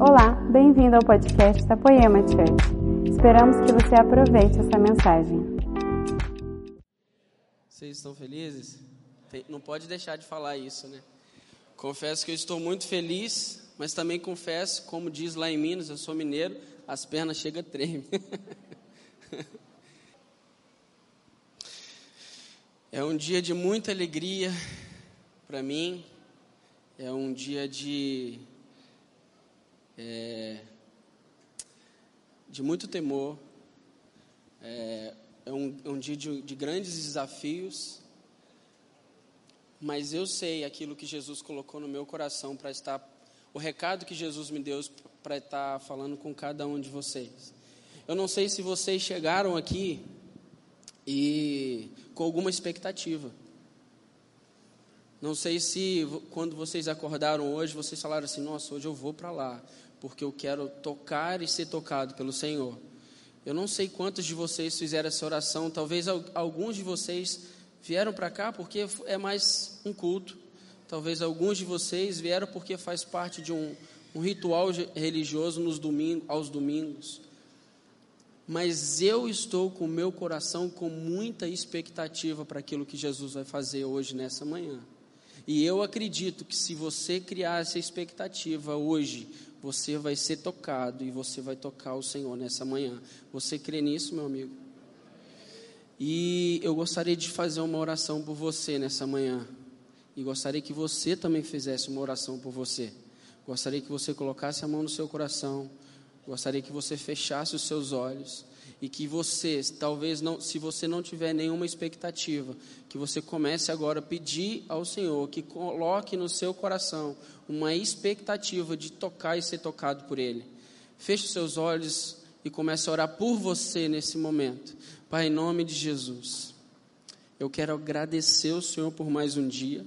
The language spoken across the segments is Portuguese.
Olá, bem-vindo ao podcast da Poema Church. Esperamos que você aproveite essa mensagem. Vocês estão felizes? Não pode deixar de falar isso, né? Confesso que eu estou muito feliz, mas também confesso, como diz lá em Minas, eu sou mineiro, as pernas chegam a tremer. É um dia de muita alegria para mim, é um dia de, é, de muito temor, é, é, um, é um dia de, de grandes desafios, mas eu sei aquilo que Jesus colocou no meu coração para estar, o recado que Jesus me deu para estar falando com cada um de vocês. Eu não sei se vocês chegaram aqui e com alguma expectativa. Não sei se quando vocês acordaram hoje, vocês falaram assim: nossa, hoje eu vou para lá, porque eu quero tocar e ser tocado pelo Senhor. Eu não sei quantos de vocês fizeram essa oração, talvez alguns de vocês vieram para cá porque é mais um culto, talvez alguns de vocês vieram porque faz parte de um, um ritual religioso nos domingos, aos domingos mas eu estou com o meu coração com muita expectativa para aquilo que Jesus vai fazer hoje nessa manhã. E eu acredito que se você criar essa expectativa hoje, você vai ser tocado e você vai tocar o Senhor nessa manhã. Você crê nisso, meu amigo? E eu gostaria de fazer uma oração por você nessa manhã. E gostaria que você também fizesse uma oração por você. Gostaria que você colocasse a mão no seu coração Gostaria que você fechasse os seus olhos e que você, talvez não, se você não tiver nenhuma expectativa, que você comece agora a pedir ao Senhor que coloque no seu coração uma expectativa de tocar e ser tocado por Ele. Feche seus olhos e comece a orar por você nesse momento. Pai, em nome de Jesus, eu quero agradecer o Senhor por mais um dia.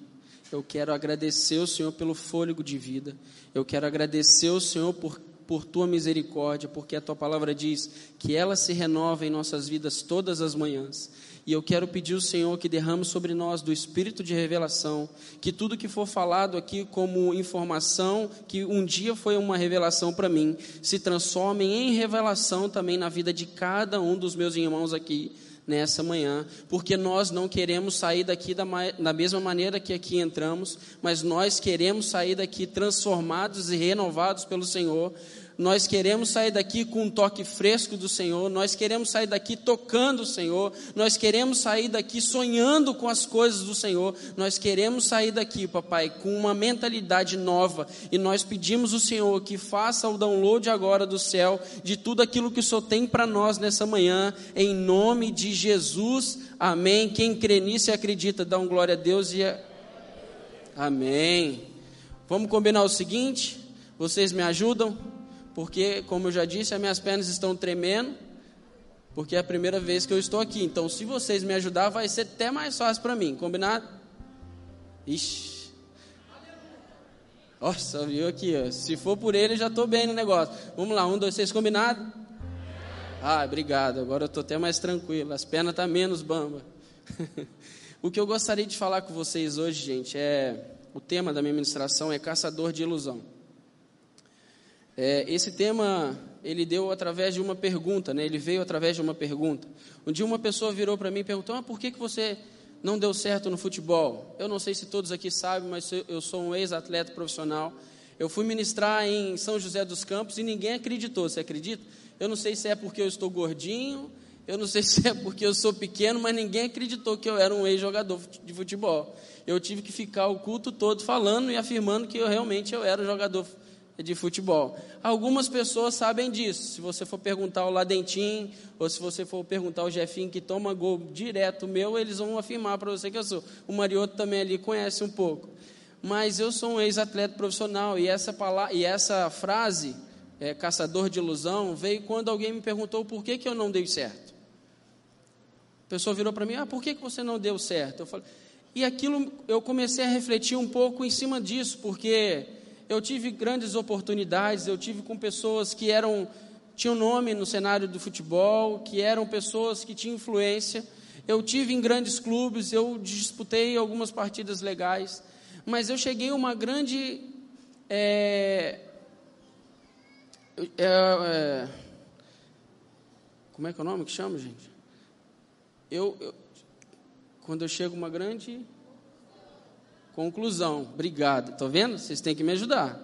Eu quero agradecer o Senhor pelo fôlego de vida. Eu quero agradecer o Senhor por por tua misericórdia, porque a tua palavra diz que ela se renova em nossas vidas todas as manhãs. E eu quero pedir ao Senhor que derrame sobre nós do espírito de revelação, que tudo que for falado aqui como informação, que um dia foi uma revelação para mim, se transforme em revelação também na vida de cada um dos meus irmãos aqui nessa manhã, porque nós não queremos sair daqui da, da mesma maneira que aqui entramos, mas nós queremos sair daqui transformados e renovados pelo Senhor, nós queremos sair daqui com um toque fresco do Senhor, nós queremos sair daqui tocando o Senhor, nós queremos sair daqui sonhando com as coisas do Senhor, nós queremos sair daqui, papai, com uma mentalidade nova, e nós pedimos ao Senhor que faça o download agora do céu de tudo aquilo que o Senhor tem para nós nessa manhã, em nome de Jesus, amém. Quem crê nisso e acredita, dá um glória a Deus e. A... Amém. Vamos combinar o seguinte? Vocês me ajudam? Porque, como eu já disse, as minhas pernas estão tremendo, porque é a primeira vez que eu estou aqui. Então, se vocês me ajudar, vai ser até mais fácil para mim, combinado? Ixi. Nossa, viu aqui, ó. se for por ele, já estou bem no negócio. Vamos lá, um, dois, três, combinado? Ah, obrigado, agora eu estou até mais tranquilo, as pernas estão tá menos bamba. o que eu gostaria de falar com vocês hoje, gente, é... O tema da minha ministração é caçador de ilusão. É, esse tema ele deu através de uma pergunta, né? ele veio através de uma pergunta. Um dia uma pessoa virou para mim e perguntou: ah, por que, que você não deu certo no futebol? Eu não sei se todos aqui sabem, mas eu sou um ex-atleta profissional. Eu fui ministrar em São José dos Campos e ninguém acreditou, você acredita? Eu não sei se é porque eu estou gordinho, eu não sei se é porque eu sou pequeno, mas ninguém acreditou que eu era um ex-jogador de futebol. Eu tive que ficar o culto todo falando e afirmando que eu realmente eu era um jogador de futebol. Algumas pessoas sabem disso. Se você for perguntar ao Ladentim, ou se você for perguntar ao Jefinho, que toma gol direto meu, eles vão afirmar para você que eu sou. O Marioto também ali conhece um pouco. Mas eu sou um ex-atleta profissional, e essa, palavra, e essa frase, é, caçador de ilusão, veio quando alguém me perguntou por que, que eu não dei certo. A pessoa virou para mim, ah, por que, que você não deu certo? Eu falei, e aquilo, eu comecei a refletir um pouco em cima disso, porque eu tive grandes oportunidades, eu tive com pessoas que eram tinham nome no cenário do futebol, que eram pessoas que tinham influência. Eu tive em grandes clubes, eu disputei algumas partidas legais, mas eu cheguei a uma grande é, é, é, como é que é o nome que chama, gente? Eu, eu quando eu chego a uma grande conclusão, obrigado. Tá vendo? Vocês têm que me ajudar.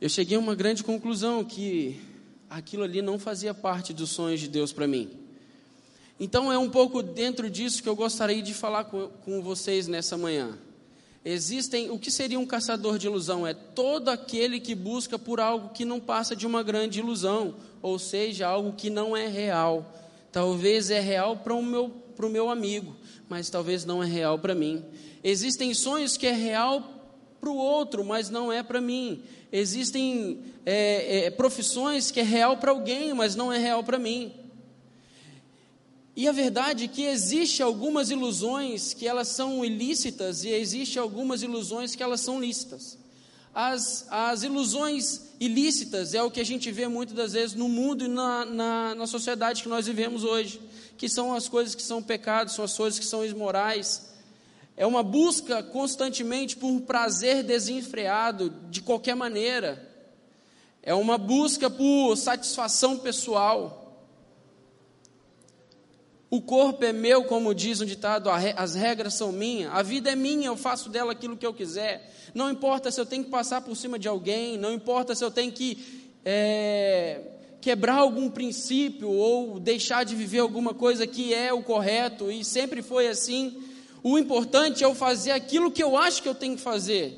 Eu cheguei a uma grande conclusão que aquilo ali não fazia parte dos sonhos de Deus para mim. Então é um pouco dentro disso que eu gostaria de falar com, com vocês nessa manhã. Existem, o que seria um caçador de ilusão? É todo aquele que busca por algo que não passa de uma grande ilusão, ou seja, algo que não é real. Talvez é real para o meu, o meu amigo, mas talvez não é real para mim. Existem sonhos que é real para o outro, mas não é para mim. Existem é, é, profissões que é real para alguém, mas não é real para mim. E a verdade é que existe algumas ilusões que elas são ilícitas e existe algumas ilusões que elas são lícitas. As, as ilusões ilícitas é o que a gente vê muitas das vezes no mundo e na, na, na sociedade que nós vivemos hoje, que são as coisas que são pecados, são as coisas que são imorais. É uma busca constantemente por um prazer desenfreado de qualquer maneira. É uma busca por satisfação pessoal. O corpo é meu, como diz um ditado, as regras são minhas, a vida é minha, eu faço dela aquilo que eu quiser. Não importa se eu tenho que passar por cima de alguém, não importa se eu tenho que é, quebrar algum princípio ou deixar de viver alguma coisa que é o correto, e sempre foi assim. O importante é eu fazer aquilo que eu acho que eu tenho que fazer.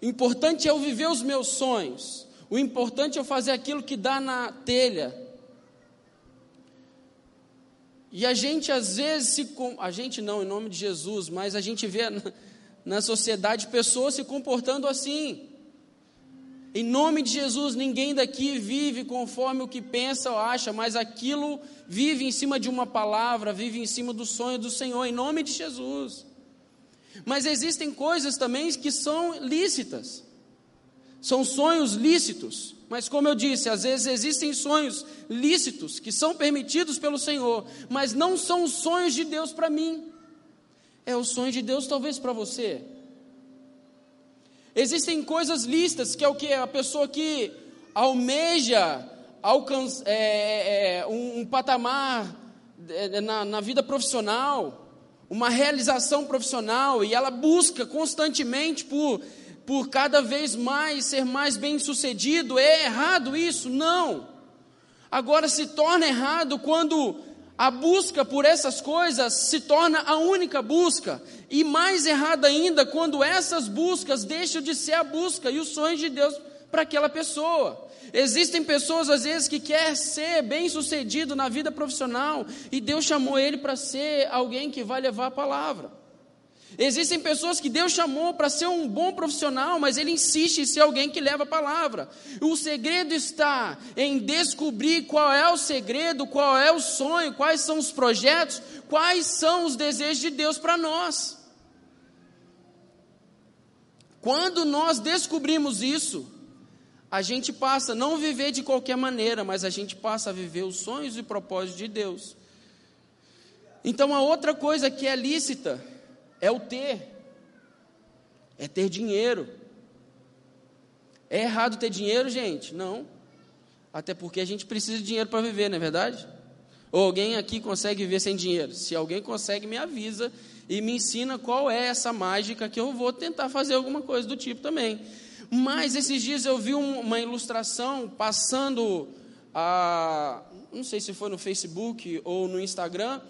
O importante é eu viver os meus sonhos. O importante é eu fazer aquilo que dá na telha. E a gente às vezes se a gente não em nome de Jesus, mas a gente vê na, na sociedade pessoas se comportando assim. Em nome de Jesus, ninguém daqui vive conforme o que pensa ou acha, mas aquilo vive em cima de uma palavra, vive em cima do sonho do Senhor, em nome de Jesus. Mas existem coisas também que são lícitas, são sonhos lícitos. Mas, como eu disse, às vezes existem sonhos lícitos que são permitidos pelo Senhor, mas não são os sonhos de Deus para mim. É o sonho de Deus, talvez, para você. Existem coisas lícitas, que é o que? A pessoa que almeja alcançar é, é, é, um, um, patamar é, na, na vida profissional, uma realização profissional, e ela busca constantemente por por cada vez mais ser mais bem sucedido. É errado isso? Não. Agora se torna errado quando a busca por essas coisas se torna a única busca. E mais errado ainda quando essas buscas deixam de ser a busca e os sonhos de Deus para aquela pessoa. Existem pessoas às vezes que quer ser bem-sucedido na vida profissional e Deus chamou ele para ser alguém que vai levar a palavra. Existem pessoas que Deus chamou para ser um bom profissional, mas ele insiste em ser alguém que leva a palavra. O segredo está em descobrir qual é o segredo, qual é o sonho, quais são os projetos, quais são os desejos de Deus para nós. Quando nós descobrimos isso, a gente passa a não viver de qualquer maneira, mas a gente passa a viver os sonhos e propósitos de Deus. Então, a outra coisa que é lícita é o ter, é ter dinheiro. É errado ter dinheiro, gente? Não. Até porque a gente precisa de dinheiro para viver, não é verdade? Ou alguém aqui consegue viver sem dinheiro? Se alguém consegue, me avisa e me ensina qual é essa mágica que eu vou tentar fazer alguma coisa do tipo também. Mas esses dias eu vi uma ilustração passando a. Não sei se foi no Facebook ou no Instagram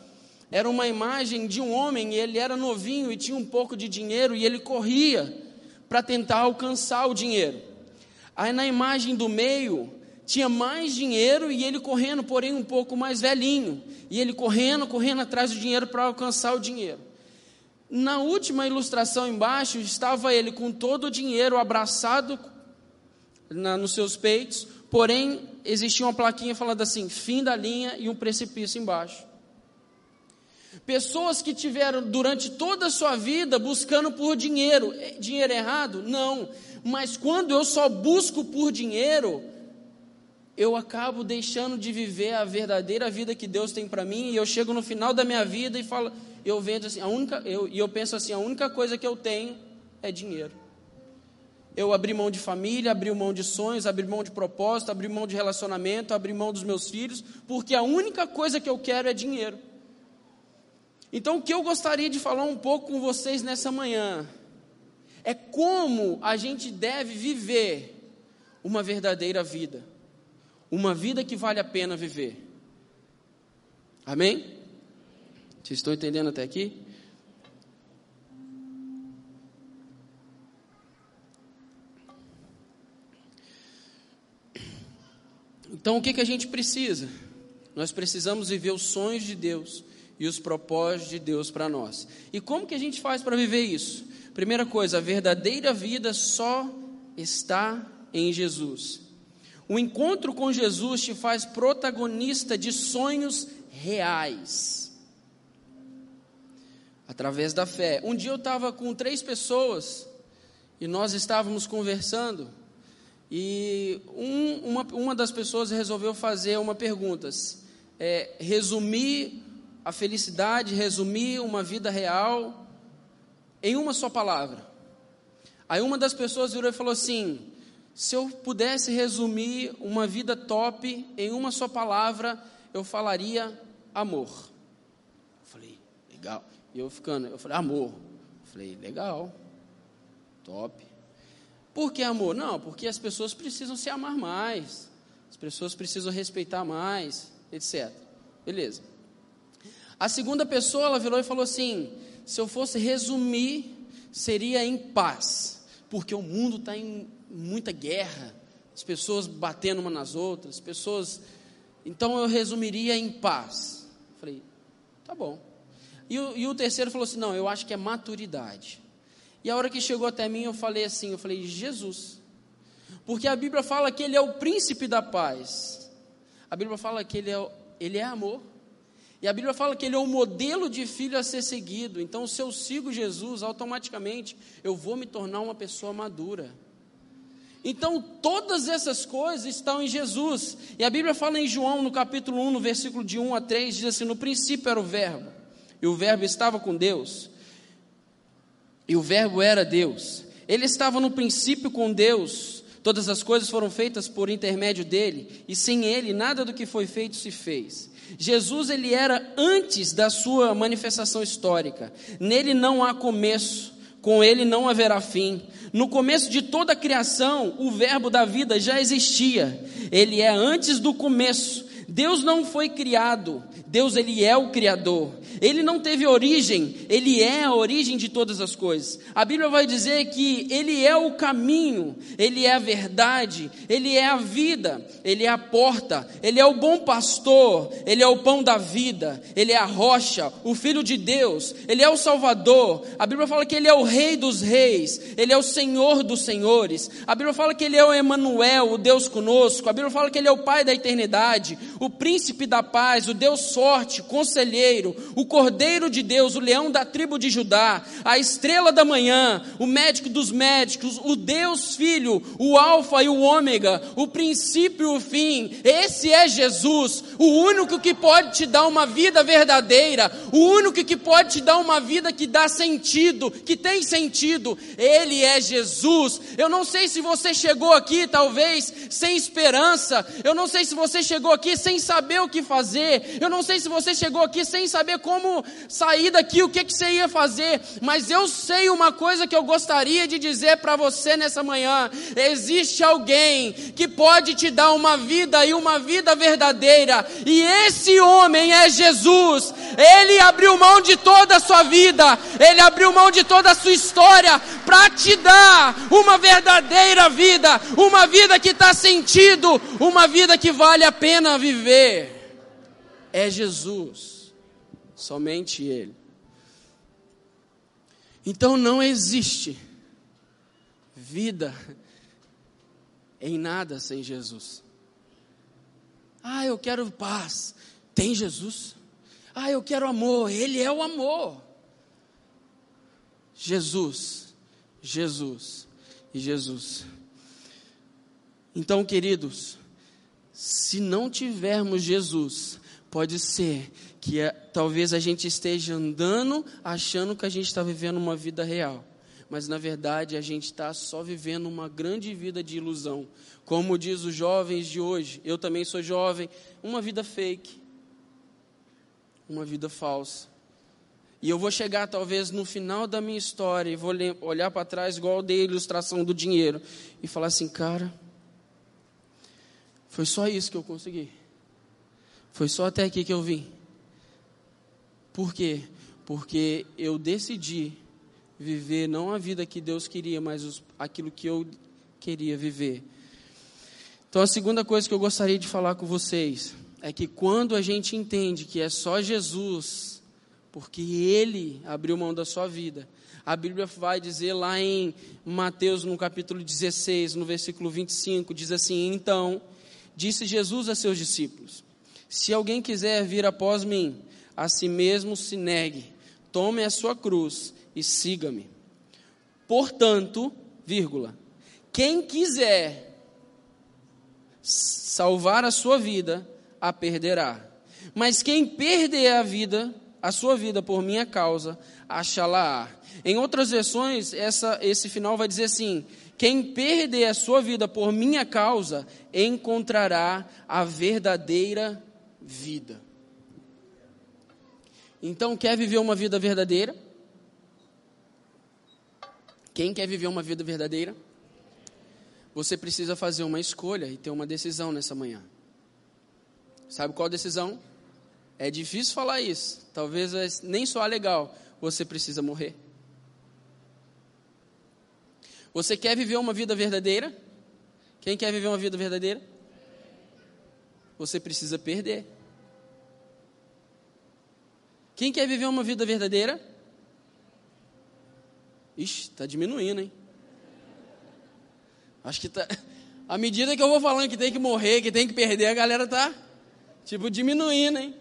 era uma imagem de um homem, e ele era novinho e tinha um pouco de dinheiro, e ele corria para tentar alcançar o dinheiro. Aí na imagem do meio, tinha mais dinheiro e ele correndo, porém um pouco mais velhinho. E ele correndo, correndo atrás do dinheiro para alcançar o dinheiro. Na última ilustração embaixo, estava ele com todo o dinheiro abraçado na, nos seus peitos, porém existia uma plaquinha falando assim: fim da linha e um precipício embaixo. Pessoas que tiveram durante toda a sua vida buscando por dinheiro. É dinheiro errado? Não. Mas quando eu só busco por dinheiro, eu acabo deixando de viver a verdadeira vida que Deus tem para mim, e eu chego no final da minha vida e falo, eu vendo assim, a única, eu, e eu penso assim, a única coisa que eu tenho é dinheiro. eu abri mão de família, abri mão de sonhos, abri mão de propósito, abri mão de relacionamento, abri mão dos meus filhos, porque a única coisa que eu quero é dinheiro. Então, o que eu gostaria de falar um pouco com vocês nessa manhã é como a gente deve viver uma verdadeira vida, uma vida que vale a pena viver. Amém? Vocês estão entendendo até aqui? Então, o que, que a gente precisa? Nós precisamos viver os sonhos de Deus e os propósitos de Deus para nós. E como que a gente faz para viver isso? Primeira coisa, a verdadeira vida só está em Jesus. O encontro com Jesus te faz protagonista de sonhos reais. Através da fé. Um dia eu estava com três pessoas e nós estávamos conversando e um, uma, uma das pessoas resolveu fazer uma pergunta, é, resumir a felicidade, resumir uma vida real em uma só palavra. Aí uma das pessoas virou e falou assim: se eu pudesse resumir uma vida top em uma só palavra, eu falaria amor. Eu falei, legal. E eu ficando, eu falei, amor. Eu falei, legal, top. Por que amor? Não, porque as pessoas precisam se amar mais, as pessoas precisam respeitar mais, etc. Beleza. A segunda pessoa, ela virou e falou assim: se eu fosse resumir, seria em paz, porque o mundo está em muita guerra, as pessoas batendo uma nas outras, pessoas. Então eu resumiria em paz. Falei, tá bom. E o, e o terceiro falou assim: não, eu acho que é maturidade. E a hora que chegou até mim, eu falei assim: eu falei, Jesus. Porque a Bíblia fala que ele é o príncipe da paz. A Bíblia fala que ele é, ele é amor. E a Bíblia fala que ele é o modelo de filho a ser seguido. Então, se eu sigo Jesus, automaticamente eu vou me tornar uma pessoa madura. Então, todas essas coisas estão em Jesus. E a Bíblia fala em João, no capítulo 1, no versículo de 1 a 3, diz assim: No princípio era o Verbo, e o Verbo estava com Deus, e o Verbo era Deus. Ele estava no princípio com Deus, todas as coisas foram feitas por intermédio dele, e sem ele nada do que foi feito se fez. Jesus ele era antes da sua manifestação histórica. Nele não há começo, com ele não haverá fim. No começo de toda a criação, o verbo da vida já existia. Ele é antes do começo. Deus não foi criado, Deus ele é o criador. Ele não teve origem, ele é a origem de todas as coisas. A Bíblia vai dizer que ele é o caminho, ele é a verdade, ele é a vida, ele é a porta, ele é o bom pastor, ele é o pão da vida, ele é a rocha, o filho de Deus, ele é o salvador. A Bíblia fala que ele é o rei dos reis, ele é o senhor dos senhores. A Bíblia fala que ele é o Emanuel, o Deus conosco. A Bíblia fala que ele é o pai da eternidade, o príncipe da paz, o Deus forte, conselheiro, o Cordeiro de Deus, o leão da tribo de Judá, a estrela da manhã, o médico dos médicos, o Deus Filho, o Alfa e o Ômega, o princípio e o fim. Esse é Jesus, o único que pode te dar uma vida verdadeira, o único que pode te dar uma vida que dá sentido, que tem sentido. Ele é Jesus. Eu não sei se você chegou aqui, talvez, sem esperança. Eu não sei se você chegou aqui sem saber o que fazer. Eu não sei se você chegou aqui sem saber como como sair daqui, o que, que você ia fazer, mas eu sei uma coisa que eu gostaria de dizer para você nessa manhã: existe alguém que pode te dar uma vida e uma vida verdadeira, e esse homem é Jesus. Ele abriu mão de toda a sua vida, ele abriu mão de toda a sua história para te dar uma verdadeira vida, uma vida que está sentido, uma vida que vale a pena viver. É Jesus somente Ele. Então não existe vida em nada sem Jesus. Ah, eu quero paz. Tem Jesus. Ah, eu quero amor. Ele é o amor. Jesus, Jesus e Jesus. Então, queridos, se não tivermos Jesus, pode ser que é, talvez a gente esteja andando achando que a gente está vivendo uma vida real. mas na verdade a gente está só vivendo uma grande vida de ilusão. Como diz os jovens de hoje, eu também sou jovem, uma vida fake, uma vida falsa. E eu vou chegar talvez no final da minha história e vou olhar para trás igual de ilustração do dinheiro e falar assim, cara, foi só isso que eu consegui. Foi só até aqui que eu vim. Por quê? Porque eu decidi viver não a vida que Deus queria, mas os, aquilo que eu queria viver. Então, a segunda coisa que eu gostaria de falar com vocês é que quando a gente entende que é só Jesus, porque Ele abriu mão da sua vida, a Bíblia vai dizer lá em Mateus, no capítulo 16, no versículo 25, diz assim: Então, disse Jesus a seus discípulos: Se alguém quiser vir após mim, a si mesmo se negue, tome a sua cruz e siga-me. Portanto, vírgula, quem quiser salvar a sua vida, a perderá. Mas quem perder a vida, a sua vida por minha causa, achá-la. Em outras versões, essa, esse final vai dizer assim: quem perder a sua vida por minha causa, encontrará a verdadeira vida. Então, quer viver uma vida verdadeira? Quem quer viver uma vida verdadeira? Você precisa fazer uma escolha e ter uma decisão nessa manhã. Sabe qual decisão? É difícil falar isso. Talvez nem soar legal. Você precisa morrer. Você quer viver uma vida verdadeira? Quem quer viver uma vida verdadeira? Você precisa perder. Quem quer viver uma vida verdadeira? Ixi, está diminuindo, hein? Acho que tá. À medida que eu vou falando que tem que morrer, que tem que perder, a galera tá tipo diminuindo, hein?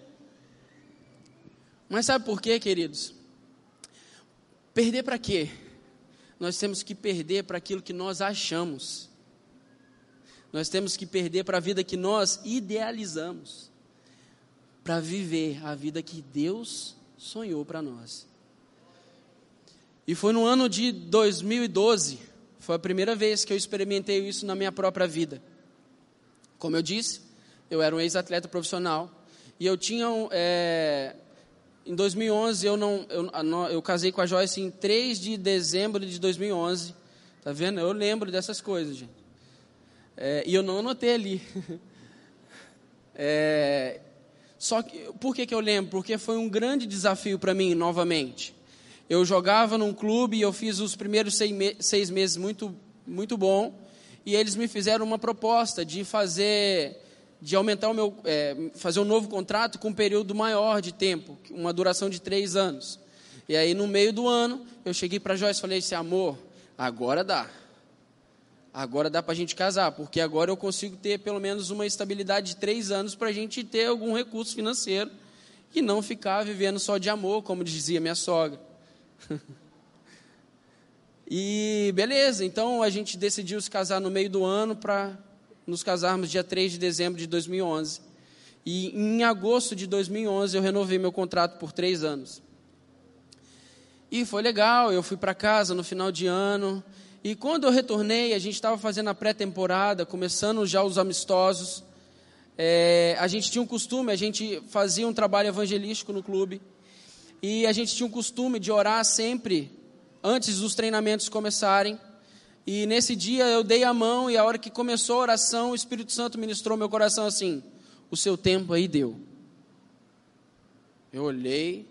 Mas sabe por quê, queridos? Perder para quê? Nós temos que perder para aquilo que nós achamos. Nós temos que perder para a vida que nós idealizamos. Para viver a vida que Deus sonhou para nós. E foi no ano de 2012, foi a primeira vez que eu experimentei isso na minha própria vida. Como eu disse, eu era um ex-atleta profissional e eu tinha é, em 2011 eu não eu, eu casei com a Joyce em 3 de dezembro de 2011. Tá vendo? Eu lembro dessas coisas, gente. É, e eu não anotei ali. é, só que por que, que eu lembro? Porque foi um grande desafio para mim novamente. Eu jogava num clube e eu fiz os primeiros seis, me seis meses muito, muito bom. E eles me fizeram uma proposta de fazer, de aumentar o meu, é, fazer um novo contrato com um período maior de tempo, uma duração de três anos. E aí no meio do ano eu cheguei para Joyce e falei: "Esse amor, agora dá. Agora dá para a gente casar, porque agora eu consigo ter pelo menos uma estabilidade de três anos para a gente ter algum recurso financeiro e não ficar vivendo só de amor, como dizia minha sogra. e beleza, então a gente decidiu se casar no meio do ano para nos casarmos dia 3 de dezembro de 2011. E em agosto de 2011 eu renovei meu contrato por três anos. E foi legal, eu fui para casa no final de ano. E quando eu retornei, a gente estava fazendo a pré-temporada, começando já os amistosos. É, a gente tinha um costume, a gente fazia um trabalho evangelístico no clube. E a gente tinha um costume de orar sempre antes dos treinamentos começarem. E nesse dia eu dei a mão e a hora que começou a oração, o Espírito Santo ministrou meu coração assim: "O seu tempo aí deu". Eu olhei,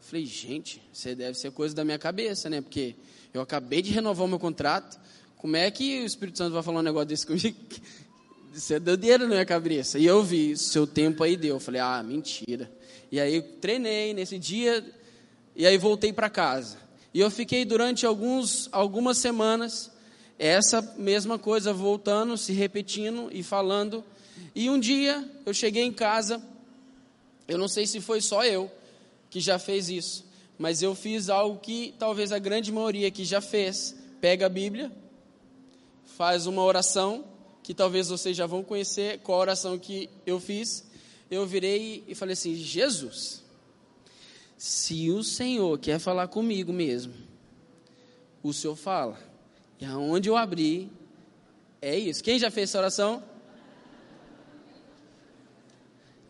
falei: "Gente, isso deve ser coisa da minha cabeça, né? Porque eu acabei de renovar o meu contrato. Como é que o Espírito Santo vai falar um negócio desse comigo? Isso é doideira na minha cabeça. E eu vi, seu tempo aí deu. Eu falei, ah, mentira. E aí treinei nesse dia e aí voltei para casa. E eu fiquei durante alguns, algumas semanas essa mesma coisa voltando, se repetindo e falando. E um dia eu cheguei em casa, eu não sei se foi só eu que já fez isso, mas eu fiz algo que talvez a grande maioria que já fez. Pega a Bíblia, faz uma oração, que talvez vocês já vão conhecer qual oração que eu fiz, eu virei e falei assim: Jesus, se o Senhor quer falar comigo mesmo, o Senhor fala. E aonde eu abri, é isso. Quem já fez essa oração?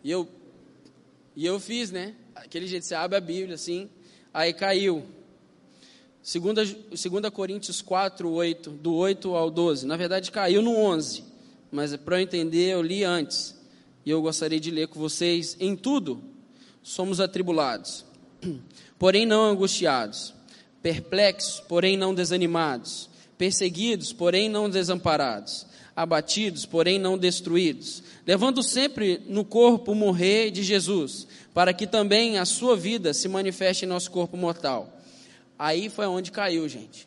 E eu, e eu fiz, né? Aquele jeito, você abre a Bíblia assim, aí caiu. Segunda, segunda Coríntios 4, 8, do 8 ao 12. Na verdade, caiu no 11, mas para eu entender, eu li antes. E eu gostaria de ler com vocês. Em tudo, somos atribulados, porém não angustiados, perplexos, porém não desanimados, perseguidos, porém não desamparados, abatidos, porém não destruídos, levando sempre no corpo o morrer de Jesus, para que também a sua vida se manifeste em nosso corpo mortal. Aí foi onde caiu, gente.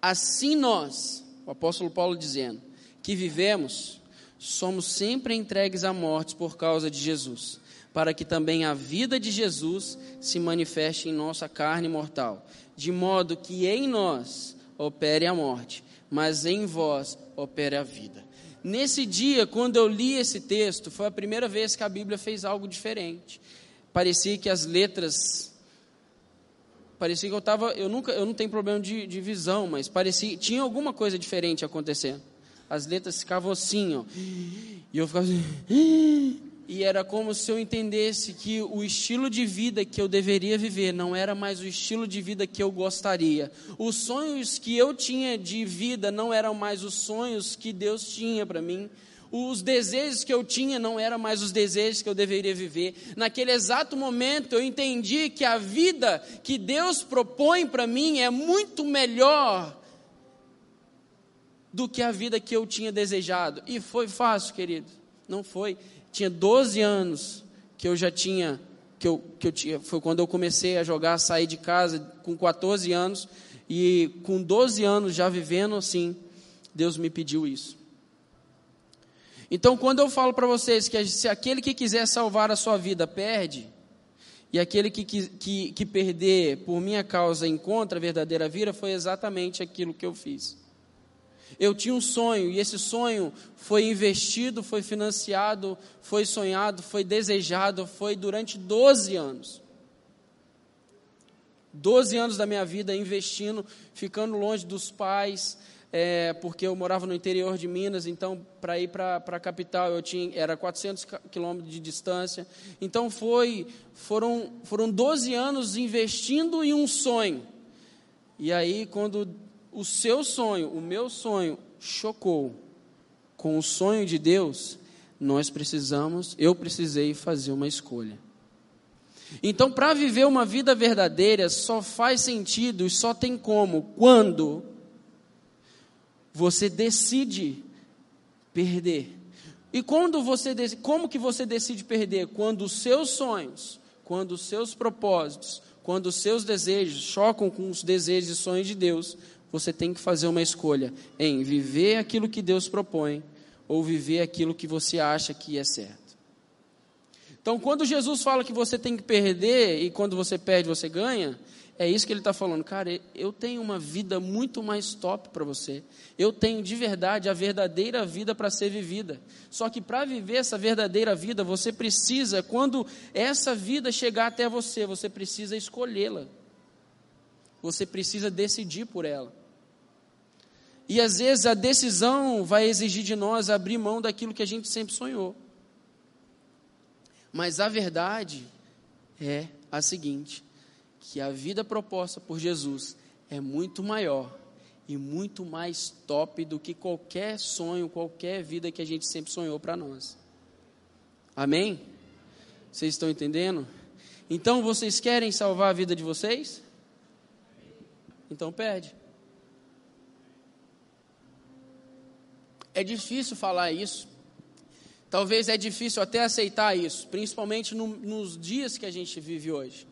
Assim nós, o apóstolo Paulo dizendo, que vivemos, somos sempre entregues à morte por causa de Jesus, para que também a vida de Jesus se manifeste em nossa carne mortal, de modo que em nós opere a morte, mas em vós opere a vida. Nesse dia, quando eu li esse texto, foi a primeira vez que a Bíblia fez algo diferente. Parecia que as letras parecia que eu estava, eu nunca, eu não tenho problema de, de visão, mas parecia, tinha alguma coisa diferente acontecendo. As letras ficavam assim, ó, e eu ficava assim, e era como se eu entendesse que o estilo de vida que eu deveria viver não era mais o estilo de vida que eu gostaria. Os sonhos que eu tinha de vida não eram mais os sonhos que Deus tinha para mim. Os desejos que eu tinha não eram mais os desejos que eu deveria viver. Naquele exato momento eu entendi que a vida que Deus propõe para mim é muito melhor do que a vida que eu tinha desejado. E foi fácil, querido. Não foi tinha 12 anos que eu já tinha, que eu, que eu tinha, foi quando eu comecei a jogar, sair de casa com 14 anos, e com 12 anos já vivendo assim, Deus me pediu isso. Então, quando eu falo para vocês que se aquele que quiser salvar a sua vida perde, e aquele que, que, que perder por minha causa encontra a verdadeira vida, foi exatamente aquilo que eu fiz. Eu tinha um sonho e esse sonho foi investido, foi financiado, foi sonhado, foi desejado, foi durante 12 anos. 12 anos da minha vida investindo, ficando longe dos pais, é, porque eu morava no interior de Minas, então para ir para a capital eu tinha era 400 quilômetros de distância. Então foi foram foram 12 anos investindo em um sonho. E aí quando o seu sonho, o meu sonho, chocou com o sonho de Deus, nós precisamos, eu precisei fazer uma escolha. Então, para viver uma vida verdadeira, só faz sentido e só tem como quando você decide perder. E quando você como que você decide perder? Quando os seus sonhos, quando os seus propósitos, quando os seus desejos chocam com os desejos e sonhos de Deus, você tem que fazer uma escolha em viver aquilo que Deus propõe ou viver aquilo que você acha que é certo. Então, quando Jesus fala que você tem que perder e quando você perde você ganha, é isso que ele está falando. Cara, eu tenho uma vida muito mais top para você. Eu tenho de verdade a verdadeira vida para ser vivida. Só que para viver essa verdadeira vida, você precisa, quando essa vida chegar até você, você precisa escolhê-la. Você precisa decidir por ela. E às vezes a decisão vai exigir de nós abrir mão daquilo que a gente sempre sonhou. Mas a verdade é a seguinte: que a vida proposta por Jesus é muito maior e muito mais top do que qualquer sonho, qualquer vida que a gente sempre sonhou para nós. Amém? Vocês estão entendendo? Então vocês querem salvar a vida de vocês? Então perde. É difícil falar isso. Talvez é difícil até aceitar isso, principalmente no, nos dias que a gente vive hoje,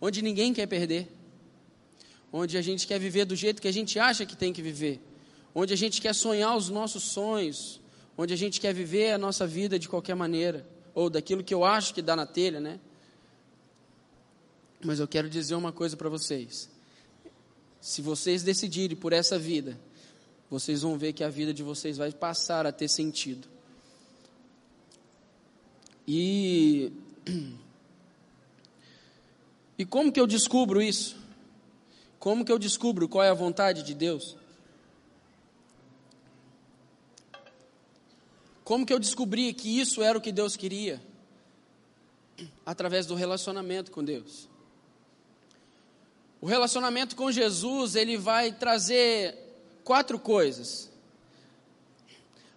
onde ninguém quer perder, onde a gente quer viver do jeito que a gente acha que tem que viver, onde a gente quer sonhar os nossos sonhos, onde a gente quer viver a nossa vida de qualquer maneira, ou daquilo que eu acho que dá na telha, né? Mas eu quero dizer uma coisa para vocês. Se vocês decidirem por essa vida, vocês vão ver que a vida de vocês vai passar a ter sentido. E e como que eu descubro isso? Como que eu descubro qual é a vontade de Deus? Como que eu descobri que isso era o que Deus queria? Através do relacionamento com Deus. O relacionamento com Jesus, ele vai trazer quatro coisas.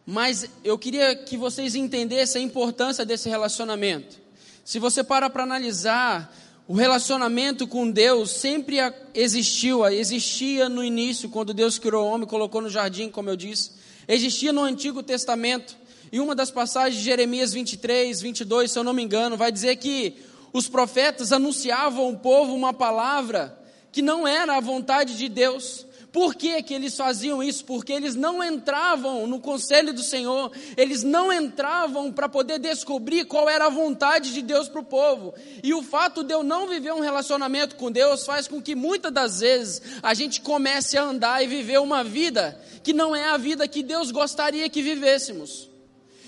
Mas eu queria que vocês entendessem a importância desse relacionamento. Se você para para analisar, o relacionamento com Deus sempre existiu, existia no início, quando Deus criou o homem, colocou no jardim, como eu disse, existia no Antigo Testamento. E uma das passagens de Jeremias 23, 22, se eu não me engano, vai dizer que os profetas anunciavam ao povo uma palavra que não era a vontade de Deus. Por que, que eles faziam isso? Porque eles não entravam no conselho do Senhor, eles não entravam para poder descobrir qual era a vontade de Deus para o povo. E o fato de eu não viver um relacionamento com Deus faz com que muitas das vezes a gente comece a andar e viver uma vida que não é a vida que Deus gostaria que vivêssemos.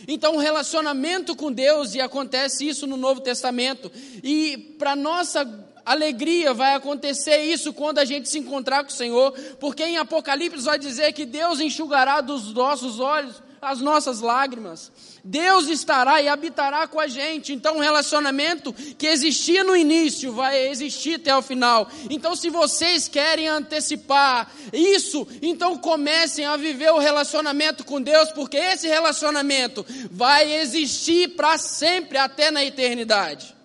Então, o relacionamento com Deus, e acontece isso no Novo Testamento, e para nossa alegria vai acontecer isso quando a gente se encontrar com o Senhor, porque em Apocalipse vai dizer que Deus enxugará dos nossos olhos as nossas lágrimas. Deus estará e habitará com a gente. Então, o um relacionamento que existia no início vai existir até o final. Então, se vocês querem antecipar isso, então comecem a viver o relacionamento com Deus, porque esse relacionamento vai existir para sempre, até na eternidade.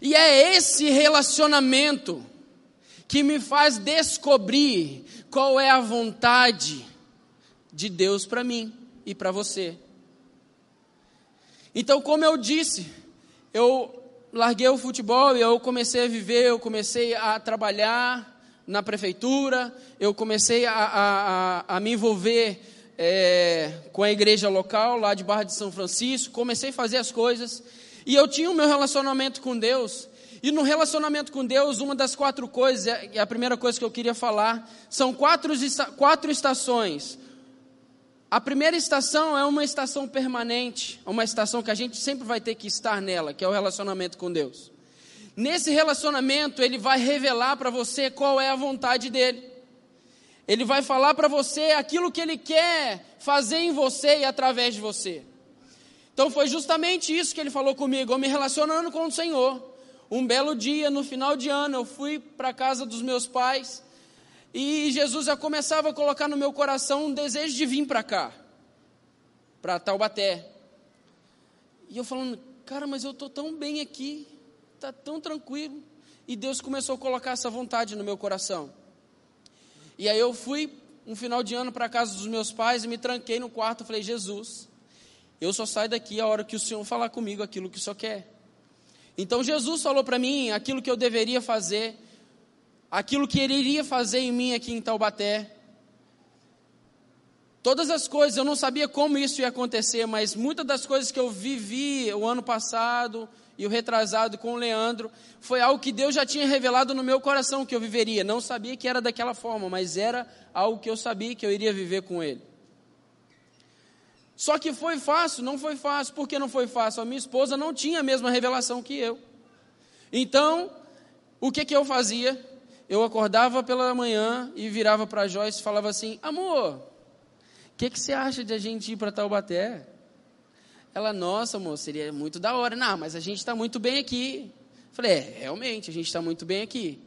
E é esse relacionamento que me faz descobrir qual é a vontade de Deus para mim e para você. Então, como eu disse, eu larguei o futebol e eu comecei a viver, eu comecei a trabalhar na prefeitura, eu comecei a, a, a me envolver é, com a igreja local lá de Barra de São Francisco, comecei a fazer as coisas. E eu tinha o meu relacionamento com Deus. E no relacionamento com Deus, uma das quatro coisas, e a primeira coisa que eu queria falar, são quatro, quatro estações. A primeira estação é uma estação permanente, uma estação que a gente sempre vai ter que estar nela, que é o relacionamento com Deus. Nesse relacionamento, ele vai revelar para você qual é a vontade dele. Ele vai falar para você aquilo que ele quer fazer em você e através de você. Então foi justamente isso que ele falou comigo, eu me relacionando com o Senhor. Um belo dia, no final de ano, eu fui para a casa dos meus pais e Jesus já começava a colocar no meu coração um desejo de vir para cá, para Taubaté. E eu falando, cara, mas eu estou tão bem aqui, está tão tranquilo. E Deus começou a colocar essa vontade no meu coração. E aí eu fui um final de ano para casa dos meus pais e me tranquei no quarto. Falei, Jesus, eu só saio daqui a hora que o Senhor falar comigo aquilo que o Senhor quer. Então Jesus falou para mim aquilo que eu deveria fazer, aquilo que Ele iria fazer em mim aqui em Taubaté. Todas as coisas, eu não sabia como isso ia acontecer, mas muitas das coisas que eu vivi o ano passado e o retrasado com o Leandro, foi algo que Deus já tinha revelado no meu coração que eu viveria. Não sabia que era daquela forma, mas era algo que eu sabia que eu iria viver com Ele. Só que foi fácil? Não foi fácil. Por que não foi fácil? A minha esposa não tinha a mesma revelação que eu. Então, o que, que eu fazia? Eu acordava pela manhã e virava para a Joyce e falava assim: Amor, o que, que você acha de a gente ir para Taubaté? Ela, nossa, amor, seria muito da hora. Não, mas a gente está muito bem aqui. Falei, é, realmente, a gente está muito bem aqui.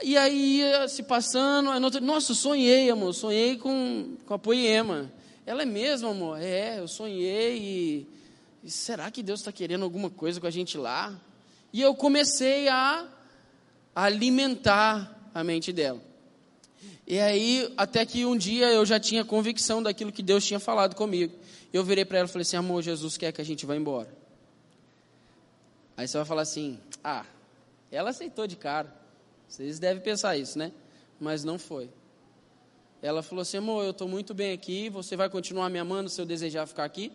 E aí, se passando, nossa, sonhei, amor, sonhei com, com a Poema. Ela é mesmo, amor? É, eu sonhei e, e será que Deus está querendo alguma coisa com a gente lá? E eu comecei a, alimentar a mente dela. E aí, até que um dia eu já tinha convicção daquilo que Deus tinha falado comigo. Eu virei para ela e falei assim: amor, Jesus quer que a gente vá embora. Aí você vai falar assim: ah, ela aceitou de cara. Vocês devem pensar isso, né? Mas não foi. Ela falou assim: amor, eu estou muito bem aqui, você vai continuar me amando se eu desejar ficar aqui?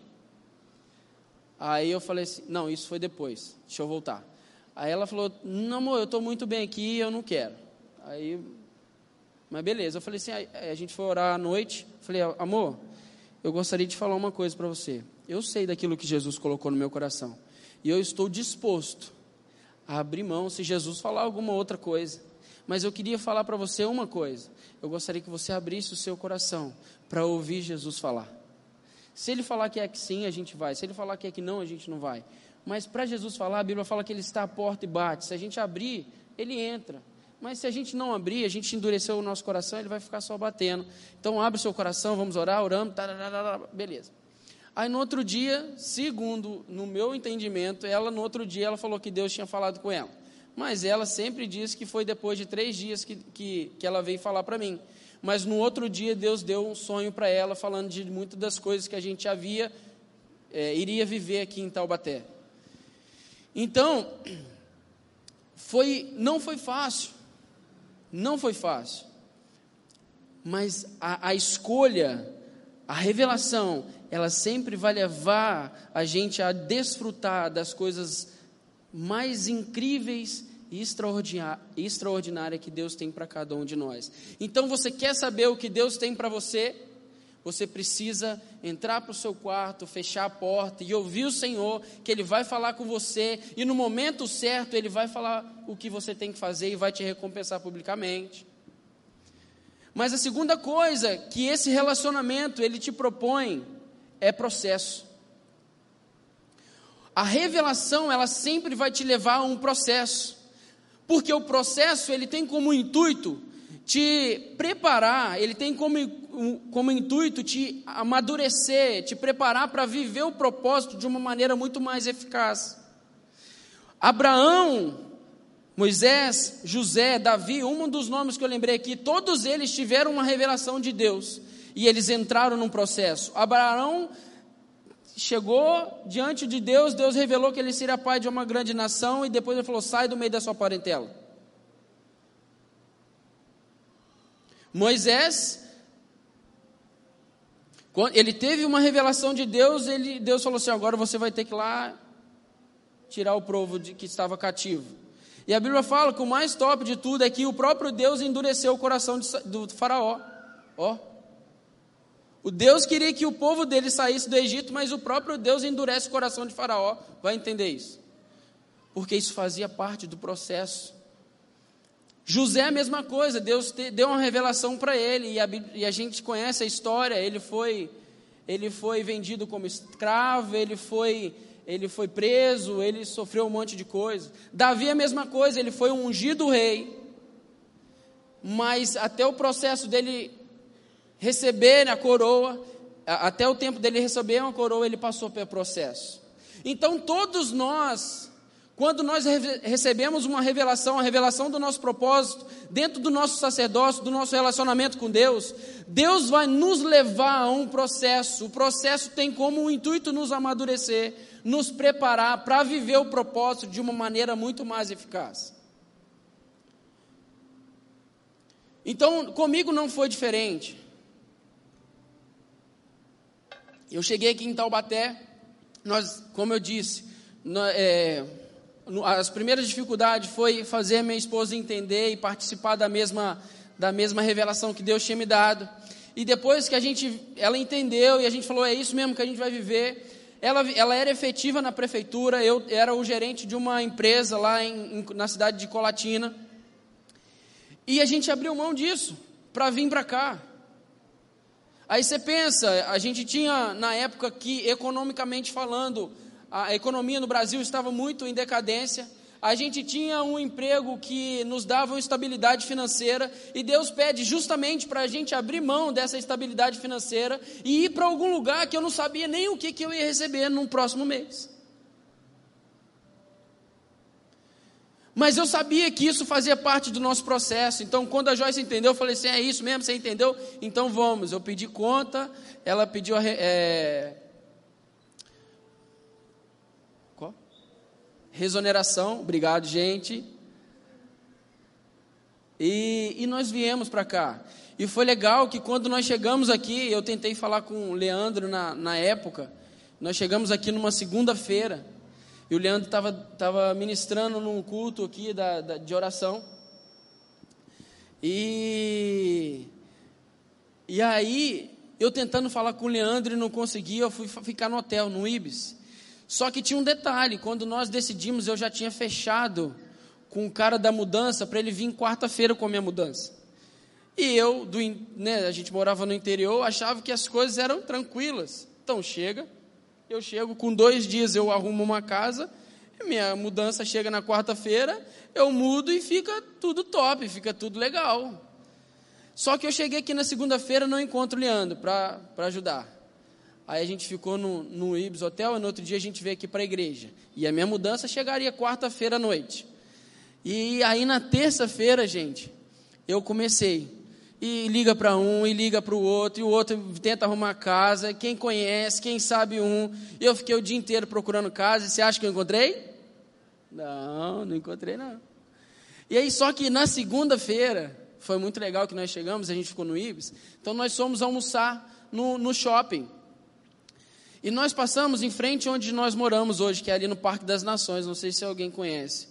Aí eu falei assim: não, isso foi depois, deixa eu voltar. Aí ela falou: não, amor, eu estou muito bem aqui, eu não quero. Aí, mas beleza, eu falei assim: a, a gente foi orar à noite. Falei: amor, eu gostaria de falar uma coisa para você. Eu sei daquilo que Jesus colocou no meu coração, e eu estou disposto a abrir mão se Jesus falar alguma outra coisa. Mas eu queria falar para você uma coisa. Eu gostaria que você abrisse o seu coração para ouvir Jesus falar. Se ele falar que é que sim, a gente vai. Se ele falar que é que não, a gente não vai. Mas para Jesus falar, a Bíblia fala que ele está à porta e bate. Se a gente abrir, ele entra. Mas se a gente não abrir, a gente endureceu o nosso coração, ele vai ficar só batendo. Então abre o seu coração, vamos orar, oramos, tararara, beleza. Aí no outro dia, segundo no meu entendimento, ela no outro dia ela falou que Deus tinha falado com ela. Mas ela sempre disse que foi depois de três dias que, que, que ela veio falar para mim. Mas no outro dia Deus deu um sonho para ela, falando de muitas das coisas que a gente havia, é, iria viver aqui em Taubaté. Então, foi, não foi fácil, não foi fácil, mas a, a escolha, a revelação, ela sempre vai levar a gente a desfrutar das coisas mais incríveis e extraordinárias que Deus tem para cada um de nós. Então, você quer saber o que Deus tem para você? Você precisa entrar para o seu quarto, fechar a porta e ouvir o Senhor, que Ele vai falar com você, e no momento certo Ele vai falar o que você tem que fazer e vai te recompensar publicamente. Mas a segunda coisa que esse relacionamento ele te propõe é processo. A revelação ela sempre vai te levar a um processo, porque o processo ele tem como intuito te preparar, ele tem como, como intuito te amadurecer, te preparar para viver o propósito de uma maneira muito mais eficaz. Abraão, Moisés, José, Davi, um dos nomes que eu lembrei aqui, todos eles tiveram uma revelação de Deus e eles entraram num processo. Abraão chegou diante de Deus, Deus revelou que ele seria pai de uma grande nação e depois ele falou: sai do meio da sua parentela. Moisés, ele teve uma revelação de Deus, ele, Deus falou assim: agora você vai ter que ir lá tirar o provo de, que estava cativo. E a Bíblia fala que o mais top de tudo é que o próprio Deus endureceu o coração de, do faraó. Ó. O Deus queria que o povo dele saísse do Egito, mas o próprio Deus endurece o coração de faraó. Vai entender isso. Porque isso fazia parte do processo. José a mesma coisa, Deus te, deu uma revelação para ele, e a, e a, gente conhece a história, ele foi, ele foi vendido como escravo, ele foi, ele foi preso, ele sofreu um monte de coisa. Davi a mesma coisa, ele foi um ungido rei, mas até o processo dele receber a coroa, até o tempo dele receber uma coroa, ele passou pelo processo. Então todos nós quando nós recebemos uma revelação, a revelação do nosso propósito, dentro do nosso sacerdócio, do nosso relacionamento com Deus, Deus vai nos levar a um processo. O processo tem como intuito nos amadurecer, nos preparar para viver o propósito de uma maneira muito mais eficaz. Então, comigo não foi diferente. Eu cheguei aqui em Taubaté, nós, como eu disse, é, as primeiras dificuldades foi fazer minha esposa entender e participar da mesma, da mesma revelação que Deus tinha me dado. E depois que a gente, ela entendeu e a gente falou, é isso mesmo que a gente vai viver. Ela, ela era efetiva na prefeitura, eu era o gerente de uma empresa lá em, na cidade de Colatina. E a gente abriu mão disso para vir para cá. Aí você pensa, a gente tinha na época que, economicamente falando, a economia no Brasil estava muito em decadência, a gente tinha um emprego que nos dava uma estabilidade financeira, e Deus pede justamente para a gente abrir mão dessa estabilidade financeira e ir para algum lugar que eu não sabia nem o que, que eu ia receber no próximo mês. Mas eu sabia que isso fazia parte do nosso processo. Então, quando a Joyce entendeu, eu falei assim: é isso mesmo, você entendeu? Então vamos. Eu pedi conta, ela pediu é, Resoneração, obrigado, gente. E, e nós viemos para cá. E foi legal que quando nós chegamos aqui, eu tentei falar com o Leandro na, na época. Nós chegamos aqui numa segunda-feira. E o Leandro estava tava ministrando num culto aqui da, da, de oração. E, e aí, eu tentando falar com o Leandro e não conseguia, eu fui ficar no hotel, no Ibis. Só que tinha um detalhe: quando nós decidimos, eu já tinha fechado com o cara da mudança para ele vir quarta-feira com a minha mudança. E eu, do, né, a gente morava no interior, achava que as coisas eram tranquilas. Então chega, eu chego, com dois dias eu arrumo uma casa, minha mudança chega na quarta-feira, eu mudo e fica tudo top, fica tudo legal. Só que eu cheguei aqui na segunda-feira não encontro o Leandro para ajudar. Aí a gente ficou no, no Ibis Hotel e no outro dia a gente veio aqui para a igreja. E a minha mudança chegaria quarta-feira à noite. E aí na terça-feira, gente, eu comecei e liga para um, e liga para o outro, e o outro tenta arrumar casa, quem conhece, quem sabe um. Eu fiquei o dia inteiro procurando casa, e você acha que eu encontrei? Não, não encontrei não. E aí, só que na segunda-feira, foi muito legal que nós chegamos, a gente ficou no Ibis, então nós fomos almoçar no, no shopping. E nós passamos em frente onde nós moramos hoje, que é ali no Parque das Nações, não sei se alguém conhece.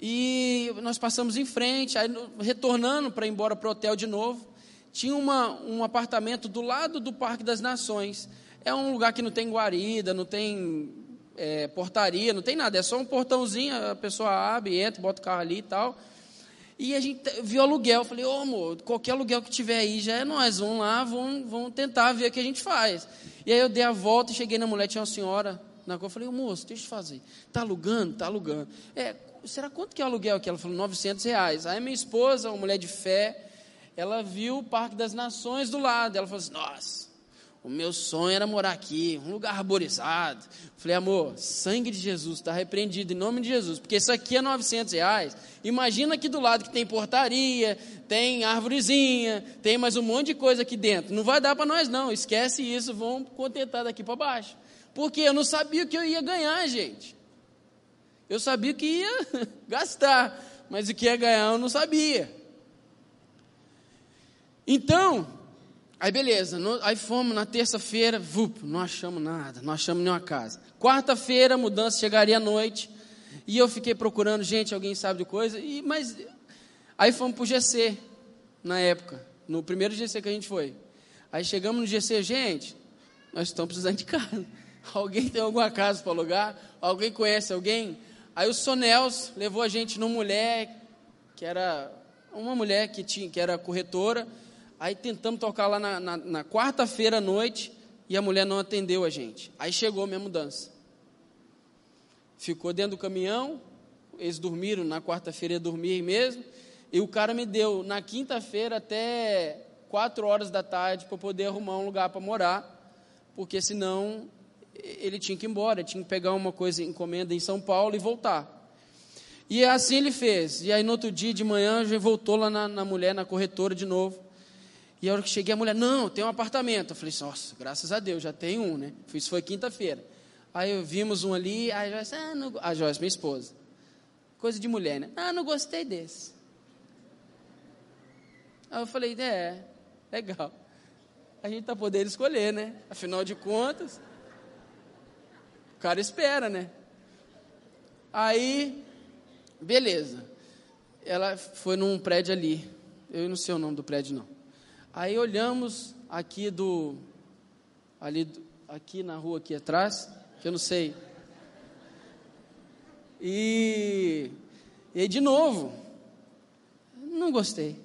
E nós passamos em frente, aí retornando para ir embora para o hotel de novo, tinha uma, um apartamento do lado do Parque das Nações. É um lugar que não tem guarida, não tem é, portaria, não tem nada, é só um portãozinho, a pessoa abre, entra, bota o carro ali e tal. E a gente viu aluguel, falei, ô oh, amor, qualquer aluguel que tiver aí já é nós, vamos lá, vamos, vamos tentar ver o que a gente faz. E aí eu dei a volta e cheguei na mulher, tinha uma senhora na eu falei, moço, deixa eu fazer, está alugando? Está alugando. É, será quanto que é o aluguel aqui? Ela falou, 900 reais. Aí minha esposa, uma mulher de fé, ela viu o Parque das Nações do lado. Ela falou assim, nossa, o meu sonho era morar aqui, um lugar arborizado. Falei, amor, sangue de Jesus, está repreendido em nome de Jesus, porque isso aqui é 900 reais. Imagina aqui do lado que tem portaria, tem árvorezinha, tem mais um monte de coisa aqui dentro. Não vai dar para nós não, esquece isso, vamos contentar daqui para baixo. Porque eu não sabia o que eu ia ganhar, gente. Eu sabia que ia gastar, mas o que ia ganhar eu não sabia. Então, aí beleza, no, aí fomos na terça-feira, não achamos nada, não achamos nenhuma casa. Quarta-feira, mudança chegaria à noite, e eu fiquei procurando, gente, alguém sabe de coisa, e, mas aí fomos para o GC, na época, no primeiro GC que a gente foi. Aí chegamos no GC, gente, nós estamos precisando de casa. Alguém tem alguma casa para alugar? Alguém conhece alguém? Aí o Sonels levou a gente numa mulher, que era uma mulher que, tinha, que era corretora. Aí tentamos tocar lá na, na, na quarta-feira à noite e a mulher não atendeu a gente. Aí chegou minha mudança. Ficou dentro do caminhão, eles dormiram, na quarta-feira ia dormir mesmo. E o cara me deu na quinta-feira até quatro horas da tarde para poder arrumar um lugar para morar, porque senão ele tinha que ir embora, tinha que pegar uma coisa, encomenda em São Paulo e voltar. E assim ele fez. E aí no outro dia de manhã já voltou lá na, na mulher, na corretora de novo. E a hora que cheguei, a mulher, não, tem um apartamento. Eu falei, nossa, graças a Deus, já tem um, né? Isso foi quinta-feira. Aí vimos um ali, a Joyce, ah, não, a Joyce, minha esposa. Coisa de mulher, né? Ah, não gostei desse. Aí eu falei, é, legal. A gente tá podendo escolher, né? Afinal de contas, o cara espera, né? Aí, beleza. Ela foi num prédio ali. Eu não sei o nome do prédio, não. Aí olhamos aqui do. Ali, aqui na rua aqui atrás, que eu não sei. E, e de novo, não gostei.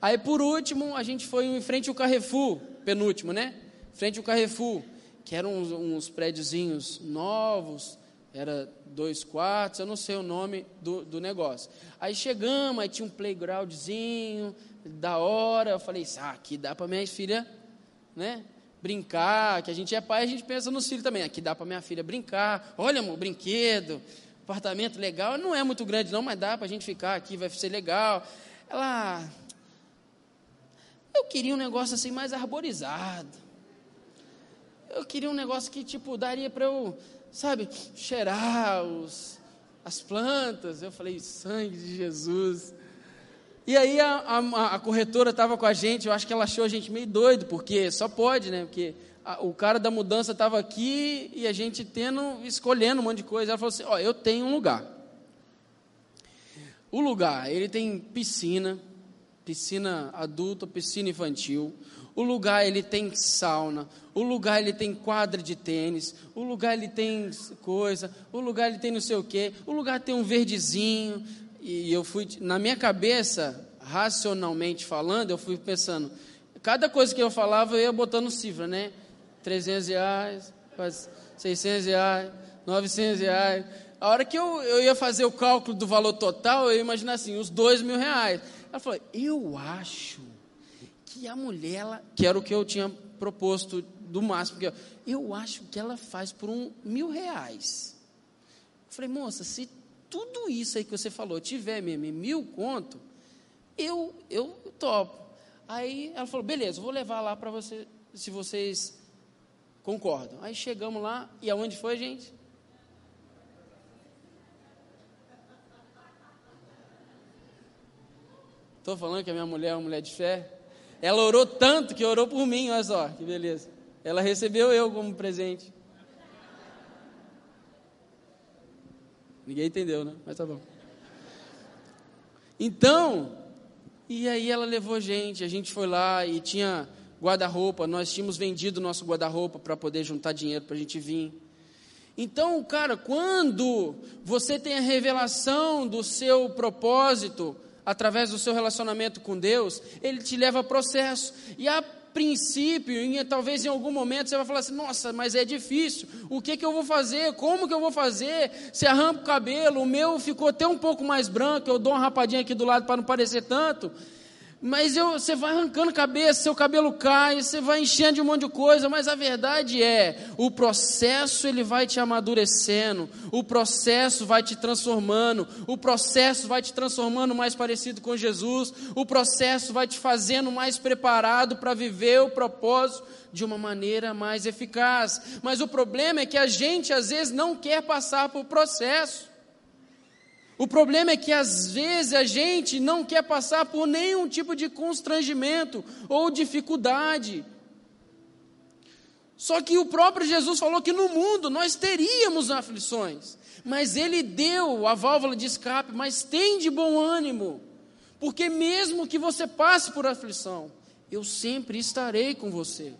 Aí por último, a gente foi em frente ao Carrefour, penúltimo, né? Frente ao Carrefour que eram uns, uns prédiozinhos novos, era dois quartos, eu não sei o nome do, do negócio. Aí chegamos, aí tinha um playgroundzinho, da hora, eu falei, ah, aqui dá para minha filha, né, brincar, que a gente é pai, a gente pensa no filho também, aqui dá para minha filha brincar, olha amor, brinquedo, apartamento legal, não é muito grande não, mas dá para a gente ficar aqui, vai ser legal. Ela, eu queria um negócio assim mais arborizado, eu queria um negócio que, tipo, daria para eu, sabe, cheirar os, as plantas. Eu falei, sangue de Jesus. E aí a, a, a corretora estava com a gente, eu acho que ela achou a gente meio doido, porque só pode, né? Porque a, o cara da mudança estava aqui e a gente tendo, escolhendo um monte de coisa. Ela falou assim: Ó, eu tenho um lugar. O lugar, ele tem piscina, piscina adulta, piscina infantil. O lugar ele tem sauna, o lugar ele tem quadra de tênis, o lugar ele tem coisa, o lugar ele tem não sei o quê, o lugar tem um verdezinho. E eu fui, na minha cabeça, racionalmente falando, eu fui pensando, cada coisa que eu falava eu ia botando cifra, né? 300 reais, 600 reais, 900 reais. A hora que eu, eu ia fazer o cálculo do valor total, eu ia imaginar assim, uns dois mil reais. Ela falou, eu acho que a mulher, ela, que era o que eu tinha proposto do máximo, porque eu, eu acho que ela faz por um mil reais. Eu falei, moça, se tudo isso aí que você falou tiver mesmo mil conto, eu, eu topo. Aí ela falou, beleza, vou levar lá para você, se vocês concordam. Aí chegamos lá, e aonde foi, gente? Estou falando que a minha mulher é uma mulher de fé. Ela orou tanto que orou por mim, olha só, que beleza. Ela recebeu eu como presente. Ninguém entendeu, né? Mas tá bom. Então, e aí ela levou gente, a gente foi lá e tinha guarda-roupa, nós tínhamos vendido nosso guarda-roupa para poder juntar dinheiro para a gente vir. Então, cara, quando você tem a revelação do seu propósito, através do seu relacionamento com Deus, ele te leva a processo. E a princípio, em, talvez em algum momento você vai falar assim: nossa, mas é difícil, o que, que eu vou fazer? Como que eu vou fazer? Se arranca o cabelo, o meu ficou até um pouco mais branco, eu dou uma rapadinha aqui do lado para não parecer tanto. Mas eu, você vai arrancando cabeça, seu cabelo cai, você vai enchendo de um monte de coisa, mas a verdade é, o processo ele vai te amadurecendo, o processo vai te transformando, o processo vai te transformando mais parecido com Jesus, o processo vai te fazendo mais preparado para viver o propósito de uma maneira mais eficaz. Mas o problema é que a gente às vezes não quer passar por processo. O problema é que às vezes a gente não quer passar por nenhum tipo de constrangimento ou dificuldade. Só que o próprio Jesus falou que no mundo nós teríamos aflições, mas ele deu a válvula de escape, mas tem de bom ânimo, porque mesmo que você passe por aflição, eu sempre estarei com você.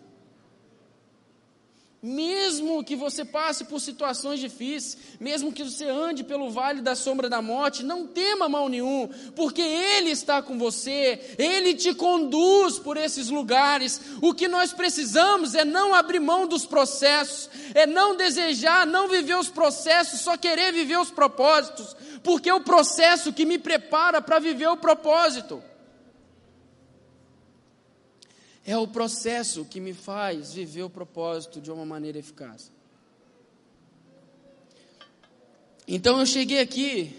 Mesmo que você passe por situações difíceis, mesmo que você ande pelo vale da sombra da morte, não tema mal nenhum, porque Ele está com você, Ele te conduz por esses lugares. O que nós precisamos é não abrir mão dos processos, é não desejar, não viver os processos, só querer viver os propósitos, porque é o processo que me prepara para viver o propósito. É o processo que me faz viver o propósito de uma maneira eficaz. Então eu cheguei aqui,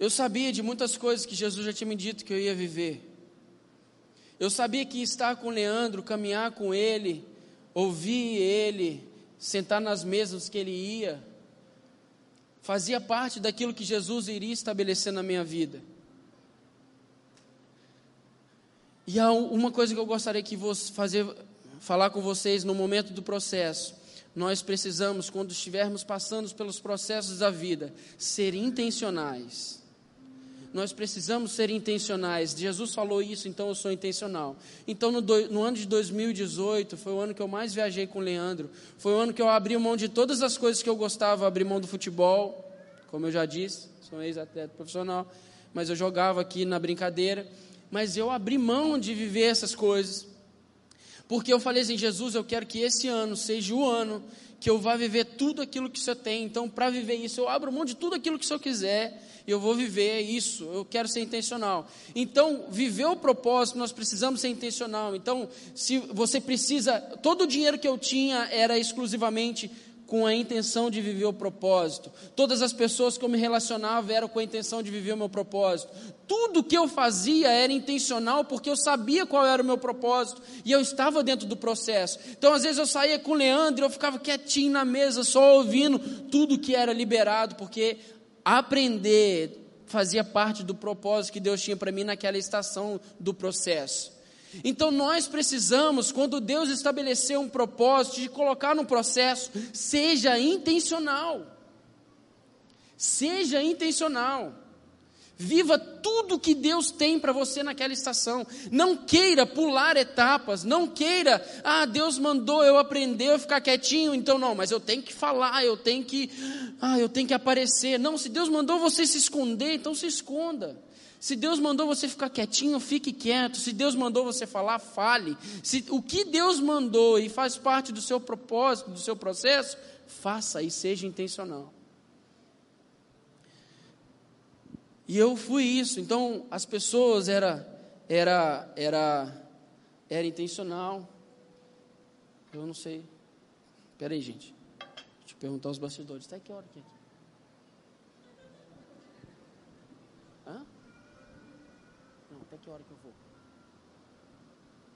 eu sabia de muitas coisas que Jesus já tinha me dito que eu ia viver. Eu sabia que estar com Leandro, caminhar com ele, ouvir ele, sentar nas mesas que ele ia, fazia parte daquilo que Jesus iria estabelecer na minha vida. E há uma coisa que eu gostaria que você fazer, falar com vocês no momento do processo. Nós precisamos, quando estivermos passando pelos processos da vida, ser intencionais. Nós precisamos ser intencionais. Jesus falou isso, então eu sou intencional. Então, no, do, no, ano de 2018, foi o ano que eu mais viajei com o Leandro. Foi o ano que eu abri mão de todas as coisas que eu gostava. Abri mão do futebol, como eu já disse, sou ex-atleta profissional. Mas eu jogava aqui na brincadeira mas eu abri mão de viver essas coisas. Porque eu falei assim, Jesus, eu quero que esse ano seja o ano que eu vá viver tudo aquilo que o Senhor tem. Então, para viver isso, eu abro mão de tudo aquilo que o Senhor quiser. E eu vou viver isso. Eu quero ser intencional. Então, viver o propósito, nós precisamos ser intencional. Então, se você precisa, todo o dinheiro que eu tinha era exclusivamente com a intenção de viver o propósito. Todas as pessoas que eu me relacionava eram com a intenção de viver o meu propósito. Tudo que eu fazia era intencional porque eu sabia qual era o meu propósito e eu estava dentro do processo. Então, às vezes eu saía com o Leandro e eu ficava quietinho na mesa, só ouvindo tudo que era liberado, porque aprender fazia parte do propósito que Deus tinha para mim naquela estação do processo. Então nós precisamos, quando Deus estabeleceu um propósito de colocar no processo, seja intencional. Seja intencional. Viva tudo que Deus tem para você naquela estação. Não queira pular etapas. Não queira, ah, Deus mandou eu aprender, eu ficar quietinho, então não, mas eu tenho que falar, eu tenho que, ah, eu tenho que aparecer. Não, se Deus mandou você se esconder, então se esconda. Se Deus mandou você ficar quietinho, fique quieto. Se Deus mandou você falar, fale. Se o que Deus mandou e faz parte do seu propósito, do seu processo, faça e seja intencional. E eu fui isso. Então, as pessoas era era era era intencional. Eu não sei. Espera aí, gente. Deixa eu perguntar aos bastidores. Até que hora que é aqui? Hã? Não, até que hora que eu vou?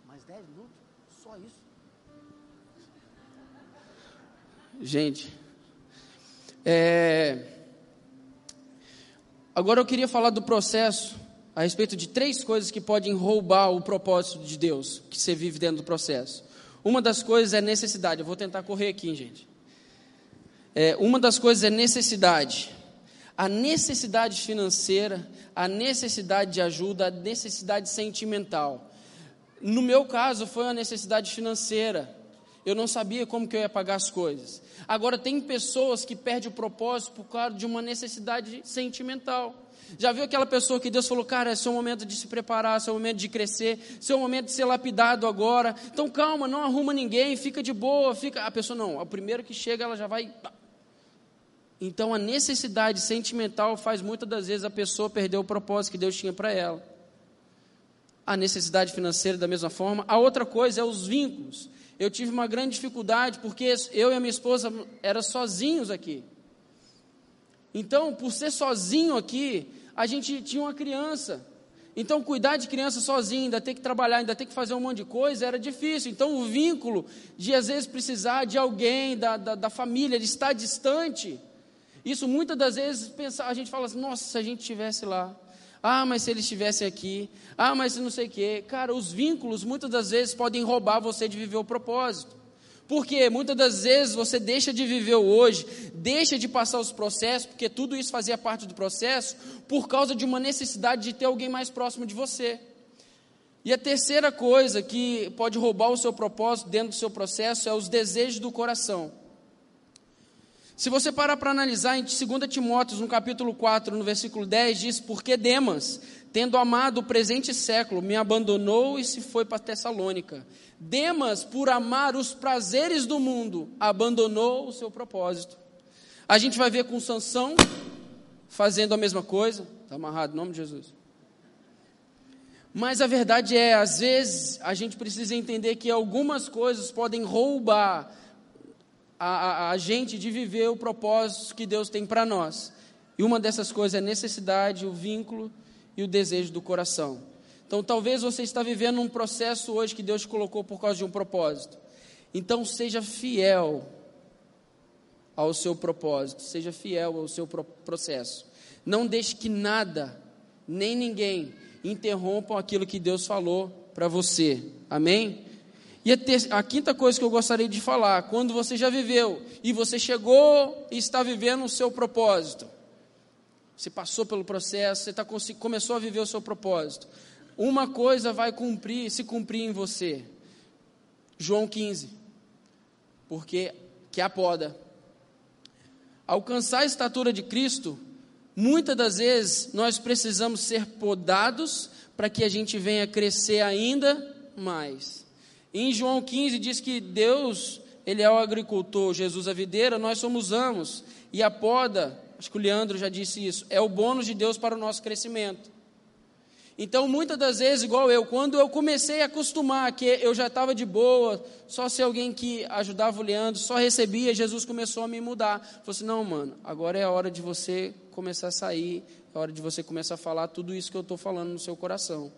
Mais 10 minutos? Só isso? Gente, é Agora eu queria falar do processo, a respeito de três coisas que podem roubar o propósito de Deus, que você vive dentro do processo. Uma das coisas é necessidade. Eu vou tentar correr aqui, gente. É, uma das coisas é necessidade. A necessidade financeira, a necessidade de ajuda, a necessidade sentimental. No meu caso, foi uma necessidade financeira. Eu não sabia como que eu ia pagar as coisas. Agora tem pessoas que perdem o propósito por causa de uma necessidade sentimental. Já viu aquela pessoa que Deus falou, cara, é seu momento de se preparar, é seu momento de crescer, é seu momento de ser lapidado agora. Então calma, não arruma ninguém, fica de boa, fica. A pessoa não, o primeiro que chega ela já vai. Então a necessidade sentimental faz muitas das vezes a pessoa perder o propósito que Deus tinha para ela. A necessidade financeira da mesma forma. A outra coisa é os vínculos eu tive uma grande dificuldade porque eu e a minha esposa eram sozinhos aqui. Então, por ser sozinho aqui, a gente tinha uma criança. Então, cuidar de criança sozinho, ainda ter que trabalhar, ainda ter que fazer um monte de coisa, era difícil. Então, o vínculo de, às vezes, precisar de alguém, da, da, da família, de estar distante, isso muitas das vezes pensa, a gente fala assim: nossa, se a gente estivesse lá. Ah, mas se eles estivessem aqui. Ah, mas se não sei o quê. Cara, os vínculos muitas das vezes podem roubar você de viver o propósito. Porque muitas das vezes você deixa de viver o hoje, deixa de passar os processos, porque tudo isso fazia parte do processo, por causa de uma necessidade de ter alguém mais próximo de você. E a terceira coisa que pode roubar o seu propósito dentro do seu processo é os desejos do coração. Se você parar para analisar em 2 Timóteo, no capítulo 4, no versículo 10, diz: Porque Demas, tendo amado o presente século, me abandonou e se foi para Tessalônica. Demas, por amar os prazeres do mundo, abandonou o seu propósito. A gente vai ver com Sansão fazendo a mesma coisa. Está amarrado, em nome de Jesus. Mas a verdade é, às vezes, a gente precisa entender que algumas coisas podem roubar a, a, gente de viver o propósito que Deus tem para nós. E uma dessas coisas é a necessidade, o vínculo e o desejo do coração. Então, talvez você está vivendo um processo hoje que Deus colocou por causa de um propósito. Então, seja fiel ao seu propósito, seja fiel ao seu processo. Não deixe que nada, nem ninguém, interrompam aquilo que Deus falou para você. Amém? E a, ter, a, quinta coisa que eu gostaria de falar, quando você já viveu e você chegou e está vivendo o seu propósito, você passou pelo processo, você tá, começou a viver o seu propósito, uma coisa vai cumprir, se cumprir em você. João 15, porque que é a poda. Alcançar a estatura de Cristo, muitas das vezes nós precisamos ser podados para que a gente venha crescer ainda mais. Em João 15 diz que Deus, ele é o agricultor, Jesus a videira, nós somos amos. E a poda, acho que o Leandro já disse isso, é o bônus de Deus para o nosso crescimento. Então, muitas das vezes, igual eu, quando eu comecei a acostumar que eu já estava de boa, só ser alguém que ajudava o Leandro, só recebia, Jesus começou a me mudar. Falou assim: não, mano, agora é a hora de você começar a sair, é a hora de você começar a falar tudo isso que eu estou falando no seu coração.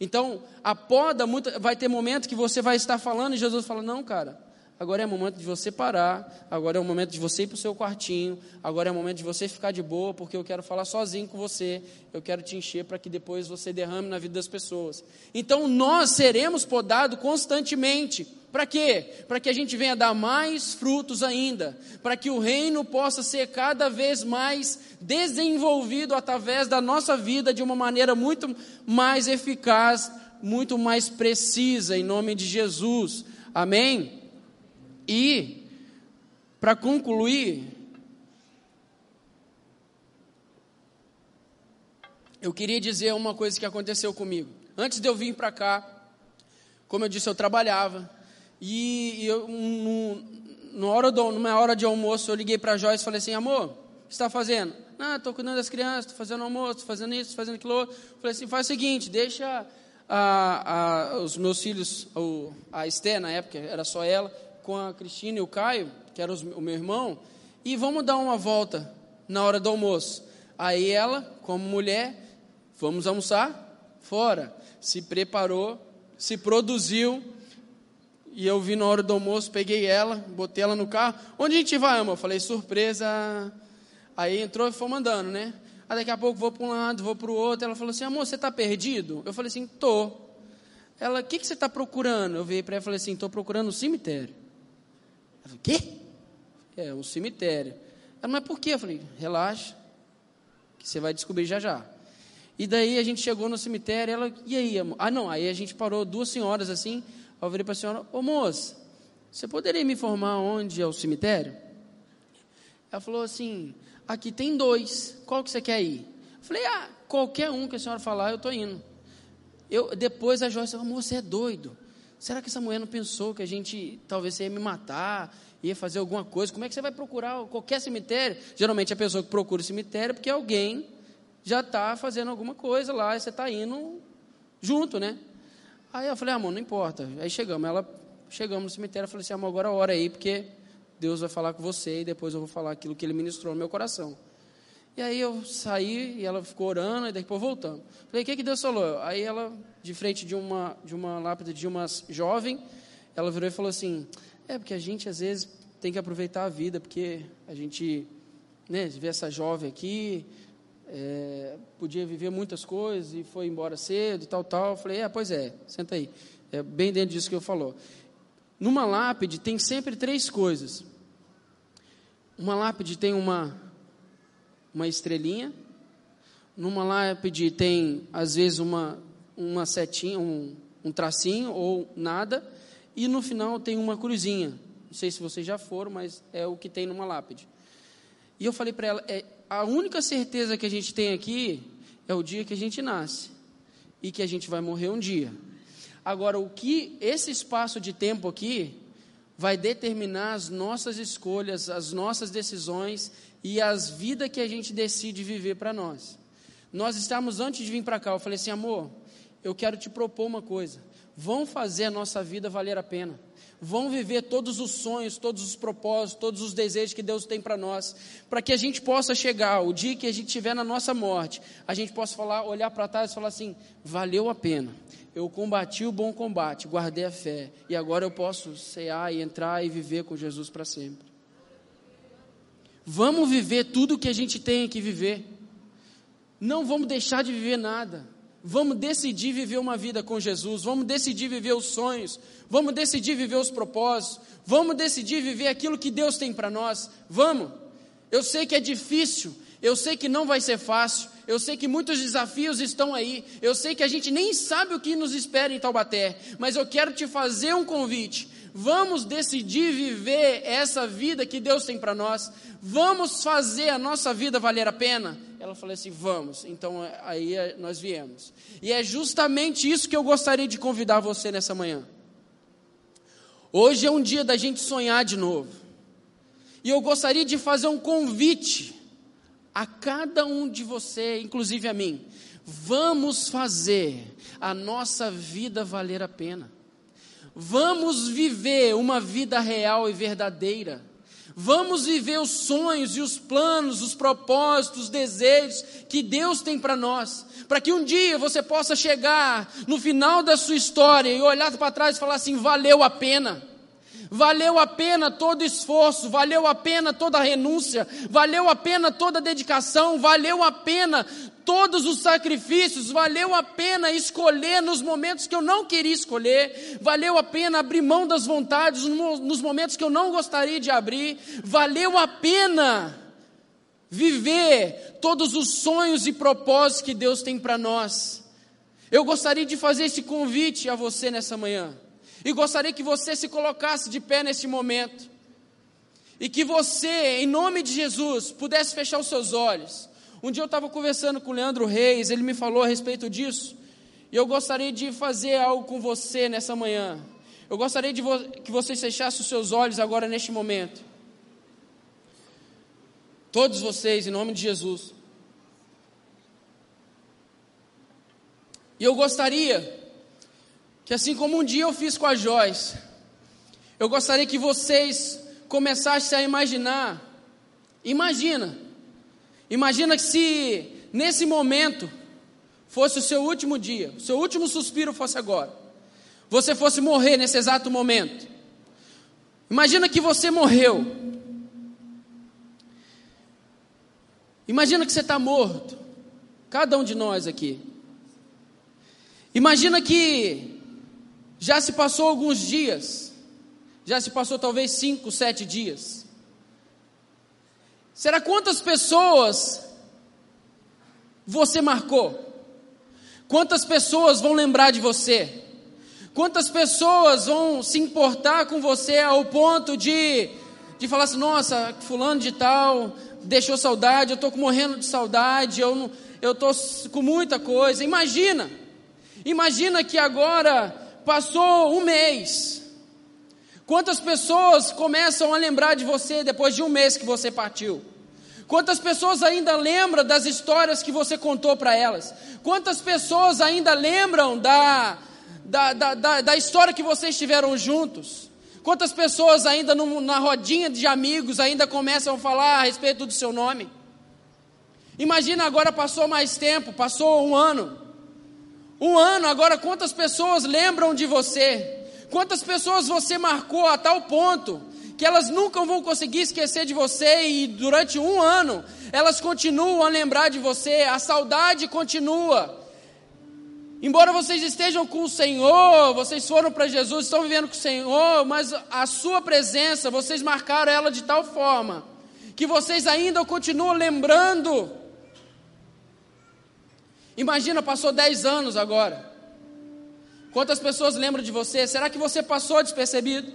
Então, a poda, vai ter momento que você vai estar falando e Jesus fala: Não, cara, agora é o momento de você parar, agora é o momento de você ir para o seu quartinho, agora é o momento de você ficar de boa, porque eu quero falar sozinho com você, eu quero te encher para que depois você derrame na vida das pessoas. Então nós seremos podados constantemente. Para quê? Para que a gente venha dar mais frutos ainda, para que o reino possa ser cada vez mais desenvolvido através da nossa vida de uma maneira muito mais eficaz, muito mais precisa, em nome de Jesus. Amém? E, para concluir, eu queria dizer uma coisa que aconteceu comigo. Antes de eu vir para cá, como eu disse, eu trabalhava. E eu, no, hora do, numa hora de almoço, eu liguei para a Joyce e falei assim: amor, o que está fazendo? Ah, estou cuidando das crianças, estou fazendo almoço, estou fazendo isso, fazendo aquilo outro. Falei assim: faz o seguinte, deixa a, a, os meus filhos, a Esté, na época, era só ela, com a Cristina e o Caio, que era os, o meu irmão, e vamos dar uma volta na hora do almoço. Aí ela, como mulher, vamos almoçar fora. Se preparou, se produziu, e eu vi na hora do almoço, peguei ela, botei ela no carro. Onde a gente vai, amor? Eu falei, surpresa. Aí entrou e foi mandando, né? Aí daqui a pouco vou para um lado, vou para o outro. Ela falou assim, amor, você está perdido? Eu falei assim, tô. Ela, o que, que você está procurando? Eu vi para ela e falei assim, estou procurando um cemitério. Ela falou, quê? É, um cemitério. Ela, mas por quê? Eu falei, relaxa, que você vai descobrir já já. E daí a gente chegou no cemitério, ela, e aí, amor? Ah, não, aí a gente parou, duas senhoras assim, eu virei para a senhora, ô moça, você poderia me informar onde é o cemitério? Ela falou assim, aqui tem dois, qual que você quer ir? Eu falei, ah, qualquer um que a senhora falar, eu estou indo. Eu, depois a Joyce falou, você é doido. Será que essa mulher não pensou que a gente talvez ia me matar, ia fazer alguma coisa? Como é que você vai procurar qualquer cemitério? Geralmente a pessoa que procura o cemitério é porque alguém já está fazendo alguma coisa lá e você está indo junto, né? Aí eu falei, amor, não importa. Aí chegamos, ela chegamos no cemitério, eu falei assim, amor, agora ora aí, porque Deus vai falar com você e depois eu vou falar aquilo que Ele ministrou no meu coração. E aí eu saí e ela ficou orando e depois voltando. Falei, o que, que Deus falou? Aí ela, de frente de uma, de uma lápide de uma jovem, ela virou e falou assim, é porque a gente às vezes tem que aproveitar a vida, porque a gente né, vê essa jovem aqui, é, podia viver muitas coisas e foi embora cedo e tal, tal. Eu falei, é, pois é, senta aí. É bem dentro disso que eu falou. Numa lápide tem sempre três coisas. Uma lápide tem uma, uma estrelinha. Numa lápide tem, às vezes, uma, uma setinha, um, um tracinho ou nada. E no final tem uma cruzinha. Não sei se vocês já foram, mas é o que tem numa lápide. E eu falei para ela, é, a única certeza que a gente tem aqui é o dia que a gente nasce e que a gente vai morrer um dia. Agora, o que esse espaço de tempo aqui vai determinar as nossas escolhas, as nossas decisões e as vidas que a gente decide viver para nós. Nós estávamos antes de vir para cá, eu falei assim, amor, eu quero te propor uma coisa. Vão fazer a nossa vida valer a pena vão viver todos os sonhos, todos os propósitos, todos os desejos que Deus tem para nós, para que a gente possa chegar, o dia que a gente estiver na nossa morte, a gente possa falar, olhar para trás e falar assim: valeu a pena. Eu combati o bom combate, guardei a fé, e agora eu posso cear e entrar e viver com Jesus para sempre. Vamos viver tudo o que a gente tem que viver. Não vamos deixar de viver nada. Vamos decidir viver uma vida com Jesus, vamos decidir viver os sonhos, vamos decidir viver os propósitos, vamos decidir viver aquilo que Deus tem para nós. Vamos. Eu sei que é difícil, eu sei que não vai ser fácil, eu sei que muitos desafios estão aí, eu sei que a gente nem sabe o que nos espera em Taubaté, mas eu quero te fazer um convite. Vamos decidir viver essa vida que Deus tem para nós. Vamos fazer a nossa vida valer a pena. Ela falou assim: vamos. Então aí é, nós viemos. E é justamente isso que eu gostaria de convidar você nessa manhã. Hoje é um dia da gente sonhar de novo. E eu gostaria de fazer um convite a cada um de você, inclusive a mim. Vamos fazer a nossa vida valer a pena. Vamos viver uma vida real e verdadeira. Vamos viver os sonhos e os planos, os propósitos, os desejos que Deus tem para nós. Para que um dia você possa chegar no final da sua história e olhar para trás e falar assim: valeu a pena. Valeu a pena todo esforço, valeu a pena toda renúncia, valeu a pena toda dedicação, valeu a pena todos os sacrifícios, valeu a pena escolher nos momentos que eu não queria escolher, valeu a pena abrir mão das vontades nos momentos que eu não gostaria de abrir, valeu a pena viver todos os sonhos e propósitos que Deus tem para nós. Eu gostaria de fazer esse convite a você nessa manhã. E gostaria que você se colocasse de pé nesse momento. E que você, em nome de Jesus, pudesse fechar os seus olhos. Um dia eu estava conversando com o Leandro Reis, ele me falou a respeito disso. E eu gostaria de fazer algo com você nessa manhã. Eu gostaria de vo que você fechasse os seus olhos agora neste momento. Todos vocês, em nome de Jesus. E eu gostaria que assim como um dia eu fiz com a Joyce, eu gostaria que vocês começassem a imaginar. Imagina, imagina que se nesse momento fosse o seu último dia, o seu último suspiro fosse agora, você fosse morrer nesse exato momento. Imagina que você morreu. Imagina que você está morto. Cada um de nós aqui. Imagina que já se passou alguns dias, já se passou talvez cinco, sete dias. Será quantas pessoas você marcou? Quantas pessoas vão lembrar de você? Quantas pessoas vão se importar com você ao ponto de, de falar assim: nossa, fulano de tal deixou saudade, eu estou morrendo de saudade, eu estou com muita coisa. Imagina, imagina que agora Passou um mês. Quantas pessoas começam a lembrar de você depois de um mês que você partiu? Quantas pessoas ainda lembram das histórias que você contou para elas? Quantas pessoas ainda lembram da, da, da, da, da história que vocês tiveram juntos? Quantas pessoas ainda no, na rodinha de amigos ainda começam a falar a respeito do seu nome? Imagina agora passou mais tempo, passou um ano. Um ano, agora quantas pessoas lembram de você? Quantas pessoas você marcou a tal ponto que elas nunca vão conseguir esquecer de você e durante um ano elas continuam a lembrar de você, a saudade continua. Embora vocês estejam com o Senhor, vocês foram para Jesus, estão vivendo com o Senhor, mas a sua presença, vocês marcaram ela de tal forma que vocês ainda continuam lembrando Imagina, passou 10 anos agora. Quantas pessoas lembram de você? Será que você passou despercebido?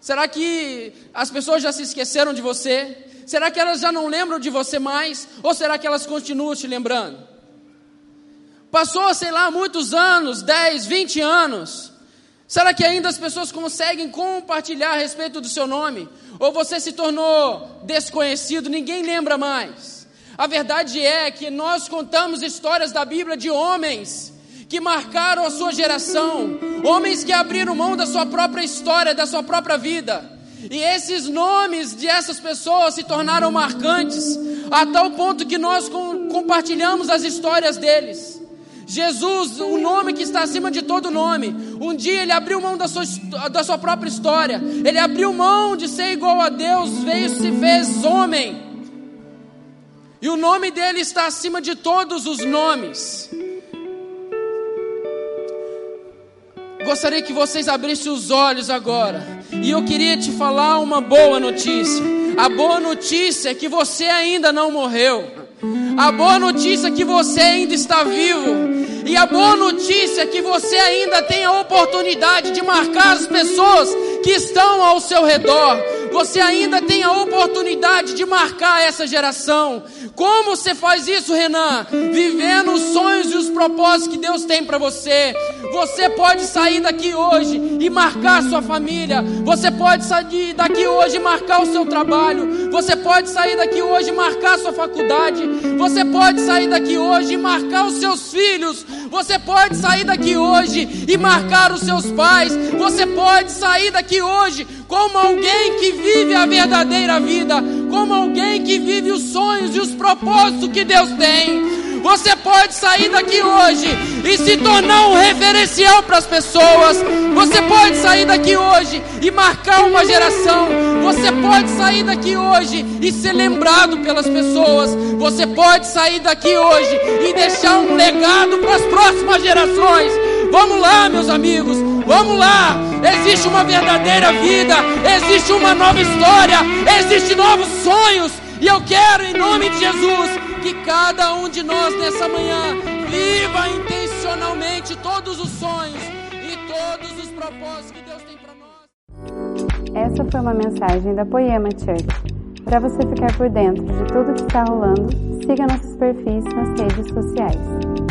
Será que as pessoas já se esqueceram de você? Será que elas já não lembram de você mais? Ou será que elas continuam te lembrando? Passou, sei lá, muitos anos 10, 20 anos. Será que ainda as pessoas conseguem compartilhar a respeito do seu nome? Ou você se tornou desconhecido, ninguém lembra mais? A verdade é que nós contamos histórias da Bíblia de homens que marcaram a sua geração, homens que abriram mão da sua própria história, da sua própria vida. E esses nomes de essas pessoas se tornaram marcantes, a tal ponto que nós com, compartilhamos as histórias deles. Jesus, o nome que está acima de todo nome, um dia ele abriu mão da sua, da sua própria história, ele abriu mão de ser igual a Deus, veio se fez homem e o nome dele está acima de todos os nomes. Gostaria que vocês abrissem os olhos agora. E eu queria te falar uma boa notícia. A boa notícia é que você ainda não morreu. A boa notícia é que você ainda está vivo. E a boa notícia é que você ainda tem a oportunidade de marcar as pessoas que estão ao seu redor. Você ainda tem a oportunidade de marcar essa geração. Como você faz isso, Renan? Vivendo os sonhos e os propósitos que Deus tem para você. Você pode sair daqui hoje e marcar sua família. Você pode sair daqui hoje e marcar o seu trabalho. Você pode sair daqui hoje e marcar sua faculdade. Você pode sair daqui hoje e marcar os seus filhos. Você pode sair daqui hoje e marcar os seus pais. Você pode sair daqui hoje como alguém que vive a verdadeira vida, como alguém que vive os sonhos e os propósitos que Deus tem. Você pode sair daqui hoje e se tornar um referencial para as pessoas. Você pode sair daqui hoje e marcar uma geração. Você pode sair daqui hoje e ser lembrado pelas pessoas. Você pode sair daqui hoje e deixar um legado para as próximas gerações. Vamos lá, meus amigos. Vamos lá. Existe uma verdadeira vida, existe uma nova história, existem novos sonhos. E eu quero, em nome de Jesus, que cada um de nós nessa manhã viva intencionalmente todos os sonhos e todos os propósitos que Deus tem para nós. Essa foi uma mensagem da Poema Church. Para você ficar por dentro de tudo que está rolando, siga nossos perfis nas redes sociais.